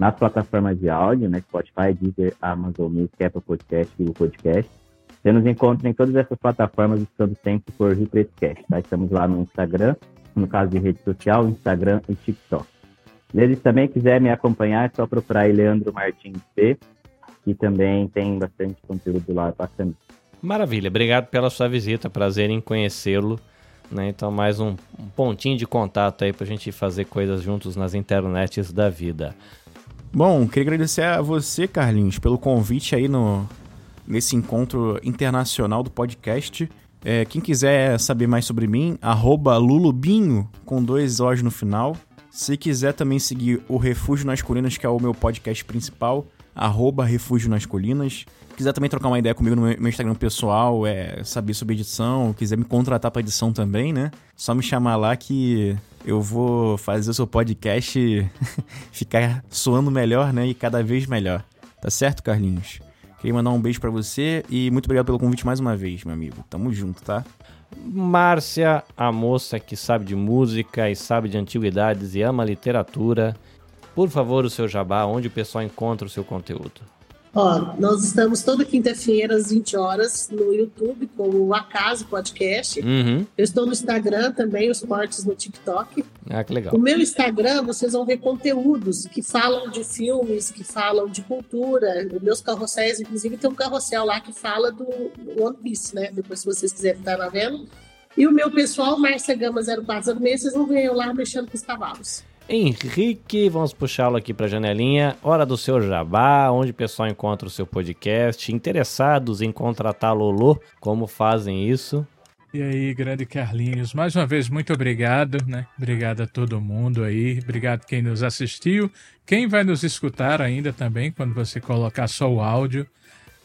nas plataformas de áudio, né, Spotify, Deezer, Amazon Music, Apple Podcast, Google Podcast. Você nos encontra em todas essas plataformas, estando sempre por Rio Petcast, tá? Estamos lá no Instagram, no caso de rede social, Instagram e TikTok. Se eles também quiser me acompanhar, é só procurar aí Leandro Martins P, que também tem bastante conteúdo lá bacana. Maravilha, obrigado pela sua visita, prazer em conhecê-lo. Né? Então, mais um, um pontinho de contato aí pra gente fazer coisas juntos nas internets da vida. Bom, queria agradecer a você, Carlinhos, pelo convite aí no, nesse encontro internacional do podcast. É, quem quiser saber mais sobre mim, lulubinho, com dois O's no final. Se quiser também seguir o Refúgio nas Colinas, que é o meu podcast principal, arroba Refúgio nas Colinas. Quiser também trocar uma ideia comigo no meu Instagram pessoal, é saber sobre edição, quiser me contratar para edição também, né? Só me chamar lá que eu vou fazer o seu podcast ficar soando melhor, né? E cada vez melhor. Tá certo, Carlinhos? Queria mandar um beijo para você e muito obrigado pelo convite mais uma vez, meu amigo. Tamo junto, tá? Márcia, a moça que sabe de música e sabe de antiguidades e ama literatura. Por favor, o seu jabá, onde o pessoal encontra o seu conteúdo. Ó, nós estamos toda quinta-feira às 20 horas no YouTube com o Acaso Podcast. Uhum. Eu estou no Instagram também, os cortes no TikTok. Ah, que legal. No meu Instagram, vocês vão ver conteúdos que falam de filmes, que falam de cultura. Os meus carrosséis, inclusive, tem um carrossel lá que fala do, One Piece, né? Depois, se vocês quiserem estar lá vendo. E o meu pessoal, Márcia Gama 0406, vocês vão ver eu lá mexendo com os cavalos. Henrique, vamos puxá-lo aqui para a janelinha. Hora do seu jabá, onde o pessoal encontra o seu podcast. Interessados em contratar Lolo, como fazem isso? E aí, grande Carlinhos, mais uma vez muito obrigado, né? Obrigado a todo mundo aí, obrigado quem nos assistiu, quem vai nos escutar ainda também quando você colocar só o áudio.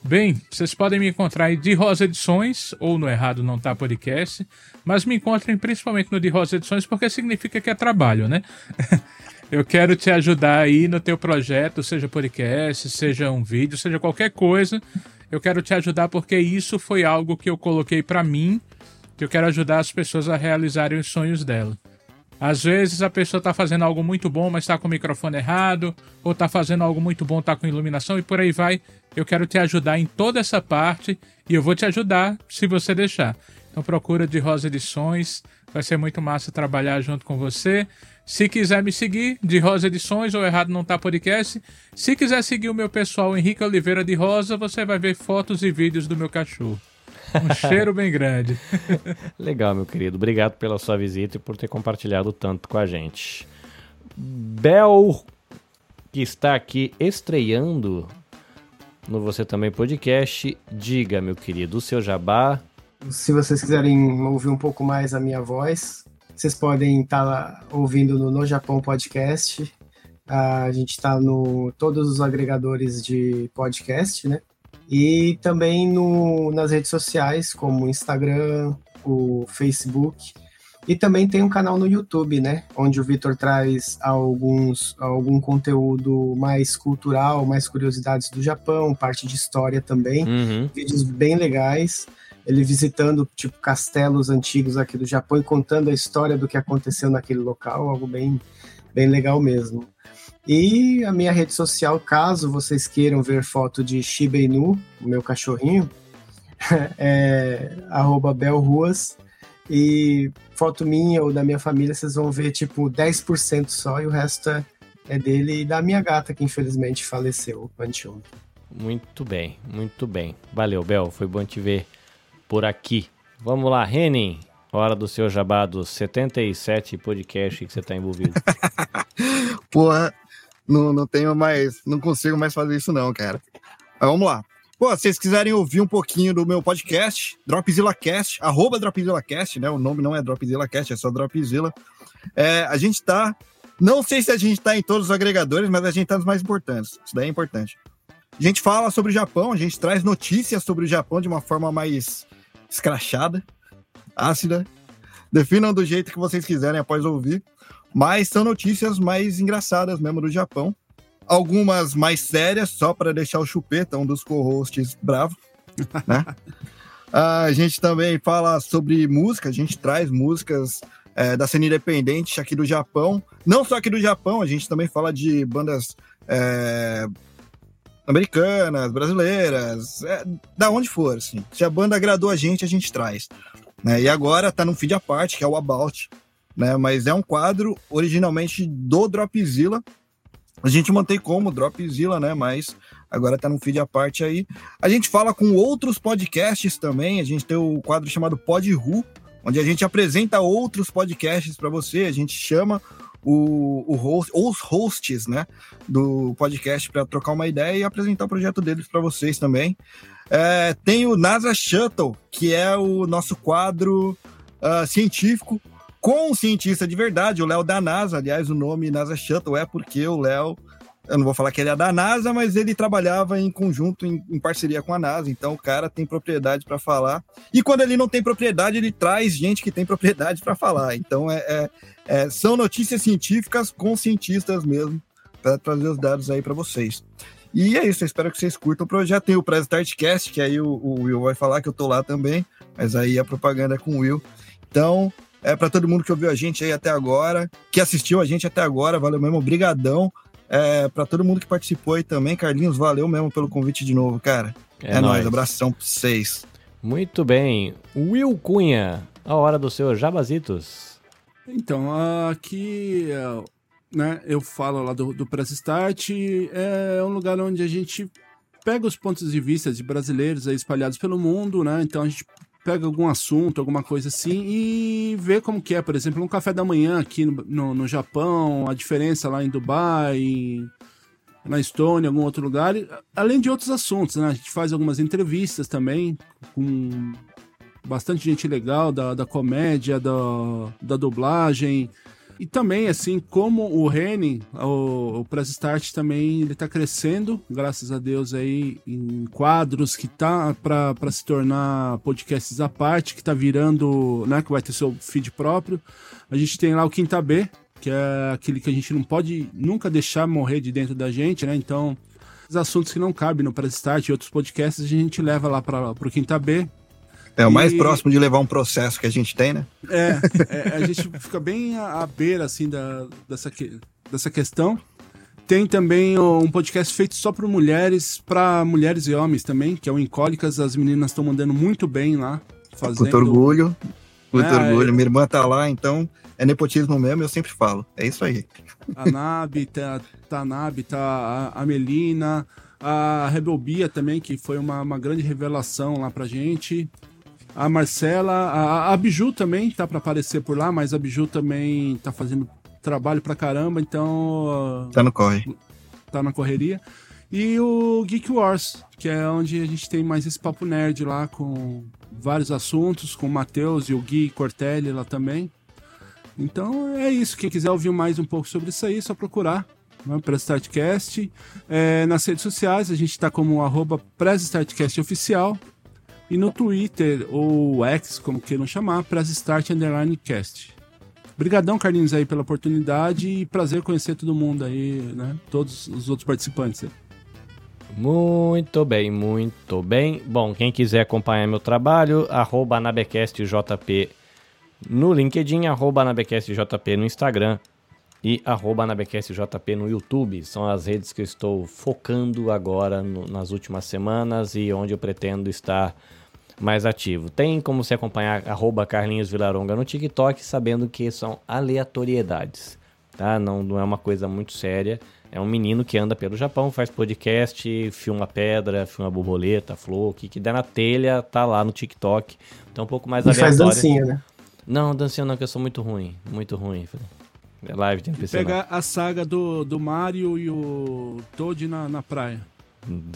Bem, vocês podem me encontrar aí de Rosa Edições ou no Errado Não Tá Podcast, mas me encontrem principalmente no de Rosa Edições porque significa que é trabalho, né? Eu quero te ajudar aí no teu projeto, seja podcast, seja um vídeo, seja qualquer coisa. Eu quero te ajudar porque isso foi algo que eu coloquei para mim, que eu quero ajudar as pessoas a realizarem os sonhos dela. Às vezes a pessoa está fazendo algo muito bom, mas está com o microfone errado, ou está fazendo algo muito bom, está com iluminação e por aí vai. Eu quero te ajudar em toda essa parte e eu vou te ajudar se você deixar. Então procura de Rosa Edições, vai ser muito massa trabalhar junto com você. Se quiser me seguir, de Rosa Edições ou Errado Não Tá Podcast. Se quiser seguir o meu pessoal Henrique Oliveira de Rosa, você vai ver fotos e vídeos do meu cachorro. Um cheiro bem grande. Legal, meu querido. Obrigado pela sua visita e por ter compartilhado tanto com a gente. Bel, que está aqui estreando no Você Também Podcast. Diga, meu querido, o seu jabá. Se vocês quiserem ouvir um pouco mais a minha voz, vocês podem estar ouvindo no No Japão Podcast. A gente está no todos os agregadores de podcast, né? E também no, nas redes sociais, como o Instagram, o Facebook. E também tem um canal no YouTube, né? Onde o Vitor traz alguns, algum conteúdo mais cultural, mais curiosidades do Japão, parte de história também. Uhum. Vídeos bem legais. Ele visitando, tipo, castelos antigos aqui do Japão e contando a história do que aconteceu naquele local. Algo bem, bem legal mesmo. E a minha rede social, caso vocês queiram ver foto de Shiba Inu, o meu cachorrinho, é arroba belruas. E foto minha ou da minha família, vocês vão ver tipo 10% só e o resto é, é dele e da minha gata, que infelizmente faleceu anteontem. Muito bem, muito bem. Valeu, Bel. Foi bom te ver por aqui. Vamos lá, Renin. Hora do seu jabá dos 77 podcast que você tá envolvido. Porra, não, não tenho mais. Não consigo mais fazer isso, não, cara. Mas vamos lá. Pô, se vocês quiserem ouvir um pouquinho do meu podcast, Dropzilla Cast, arroba Dropzilla Cast, né? O nome não é Dropzilla Cast, é só Dropzilla. É, a gente tá. Não sei se a gente tá em todos os agregadores, mas a gente tá nos mais importantes. Isso daí é importante. A gente fala sobre o Japão, a gente traz notícias sobre o Japão de uma forma mais escrachada, ácida. Definam do jeito que vocês quiserem após ouvir. Mas são notícias mais engraçadas mesmo do Japão. Algumas mais sérias, só para deixar o chupeta, um dos co-hosts bravo. Né? a gente também fala sobre música, a gente traz músicas é, da cena independente aqui do Japão. Não só aqui do Japão, a gente também fala de bandas é, americanas, brasileiras, é, da onde for, assim. Se a banda agradou a gente, a gente traz. Né? E agora tá num feed à parte, que é o About, né? Mas é um quadro originalmente do Dropzilla. A gente mantém como Dropzilla, né? Mas agora tá num feed à parte aí. A gente fala com outros podcasts também. A gente tem o quadro chamado Podru, onde a gente apresenta outros podcasts para você. A gente chama o, o host, os hosts, né, do podcast para trocar uma ideia e apresentar o projeto deles para vocês também. É, tem o NASA Shuttle, que é o nosso quadro uh, científico com um cientista de verdade, o Léo da NASA. Aliás, o nome NASA Shuttle é porque o Léo eu não vou falar que ele é da NASA, mas ele trabalhava em conjunto, em, em parceria com a NASA. Então o cara tem propriedade para falar. E quando ele não tem propriedade, ele traz gente que tem propriedade para falar. Então é, é, é, são notícias científicas com cientistas mesmo, para trazer os dados aí para vocês. E é isso, eu espero que vocês curtam o projeto. Tem o Press Startcast, que aí o, o, Will vai falar que eu tô lá também, mas aí a propaganda é com o Will. Então, é para todo mundo que ouviu a gente aí até agora, que assistiu a gente até agora, valeu mesmo, obrigadão. É, para todo mundo que participou aí também, Carlinhos, valeu mesmo pelo convite de novo, cara. É, é nóis, abração pra vocês. Muito bem. Will Cunha, a hora dos seus jabazitos. Então, aqui, né, eu falo lá do, do Press Start, é um lugar onde a gente pega os pontos de vista de brasileiros aí espalhados pelo mundo, né, então a gente pega algum assunto, alguma coisa assim e vê como que é, por exemplo, um café da manhã aqui no, no, no Japão, a diferença lá em Dubai, na Estônia, algum outro lugar, além de outros assuntos, né? A gente faz algumas entrevistas também com bastante gente legal da, da comédia, da, da dublagem, e também, assim, como o Henning, o, o Press Start também ele tá crescendo, graças a Deus aí, em quadros que tá para se tornar podcasts à parte, que tá virando, né, que vai ter seu feed próprio. A gente tem lá o Quinta B, que é aquele que a gente não pode nunca deixar morrer de dentro da gente, né? Então, os assuntos que não cabem no Press Start e outros podcasts a gente leva lá para o Quinta B, é o mais e... próximo de levar um processo que a gente tem, né? É, é a gente fica bem à, beira, assim, da, dessa, dessa questão. Tem também um podcast feito só para mulheres, para mulheres e homens também, que é o Incólicas. As meninas estão mandando muito bem lá. Fazendo... Muito orgulho. Muito é, orgulho. Minha irmã tá lá, então é nepotismo mesmo, eu sempre falo. É isso aí. A Nabi, tá, tá a Nabi, tá a, a Melina, a Rebelbia também, que foi uma, uma grande revelação lá pra gente a Marcela, a, a Biju também tá para aparecer por lá, mas a Biju também tá fazendo trabalho pra caramba, então. Tá no corre. Tá na correria. E o Geek Wars, que é onde a gente tem mais esse papo nerd lá com vários assuntos, com o Matheus e o Gui Cortelli lá também. Então é isso. Quem quiser ouvir mais um pouco sobre isso aí, é só procurar né, Press Startcast. É, nas redes sociais, a gente está como arroba Oficial. E no Twitter, ou X, como queiram chamar, Press Start Cast. Obrigadão, Carlinhos, aí pela oportunidade e prazer conhecer todo mundo aí, né? Todos os outros participantes. Muito bem, muito bem. Bom, quem quiser acompanhar meu trabalho, arroba no LinkedIn, arroba no Instagram e arroba anabecastjp no YouTube. São as redes que eu estou focando agora no, nas últimas semanas e onde eu pretendo estar mais ativo. Tem como se acompanhar arroba Carlinhos Vilaronga no TikTok, sabendo que são aleatoriedades. tá? Não, não é uma coisa muito séria. É um menino que anda pelo Japão, faz podcast, filma pedra, filma borboleta, flor, o que, que der na telha, tá lá no TikTok. Então um pouco mais E aleatório. faz dancinha, né? Não, dancinha não, que eu sou muito ruim. Muito ruim. É live de NPC. Pegar a saga do, do Mario e o Toad na, na praia.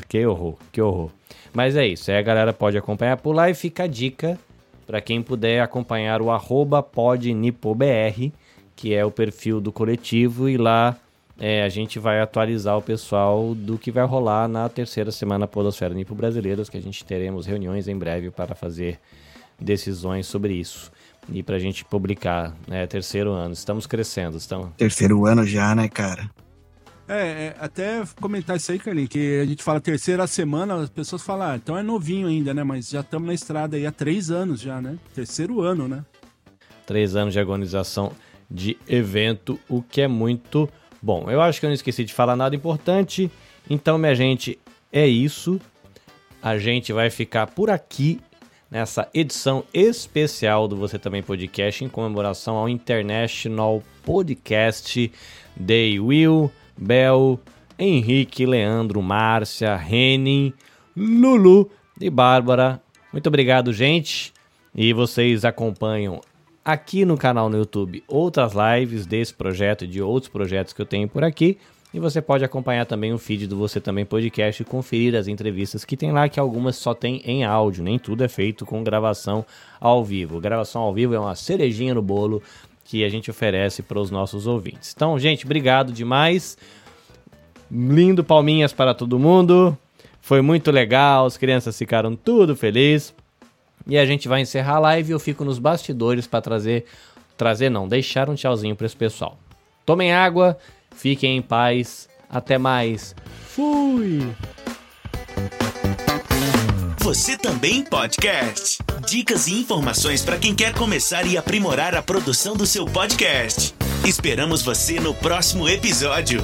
Que horror, que horror. Mas é isso, aí a galera pode acompanhar por lá e fica a dica para quem puder acompanhar o arroba podnipobr, que é o perfil do coletivo, e lá é, a gente vai atualizar o pessoal do que vai rolar na terceira semana Podosfera Nipo Brasileiras, que a gente teremos reuniões em breve para fazer decisões sobre isso. E pra gente publicar, né, terceiro ano. Estamos crescendo, estamos... Terceiro ano já, né, cara? É, é, até comentar isso aí, Carlinhos, que a gente fala terceira semana, as pessoas falam, ah, então é novinho ainda, né? Mas já estamos na estrada aí há três anos já, né? Terceiro ano, né? três anos de agonização de evento, o que é muito bom. Eu acho que eu não esqueci de falar nada importante. Então, minha gente, é isso. A gente vai ficar por aqui nessa edição especial do Você Também Podcast em comemoração ao International Podcast Day. Will, Bel, Henrique, Leandro, Márcia, Renin, Lulu e Bárbara. Muito obrigado, gente. E vocês acompanham aqui no canal no YouTube outras lives desse projeto e de outros projetos que eu tenho por aqui. E você pode acompanhar também o feed do Você Também Podcast e conferir as entrevistas que tem lá, que algumas só tem em áudio, nem tudo é feito com gravação ao vivo. Gravação ao vivo é uma cerejinha no bolo que a gente oferece para os nossos ouvintes. Então, gente, obrigado demais. Lindo palminhas para todo mundo. Foi muito legal, as crianças ficaram tudo felizes. E a gente vai encerrar a live eu fico nos bastidores para trazer. Trazer não, deixar um tchauzinho para esse pessoal. Tomem água, fiquem em paz. Até mais. Fui! Você também podcast. Dicas e informações para quem quer começar e aprimorar a produção do seu podcast. Esperamos você no próximo episódio.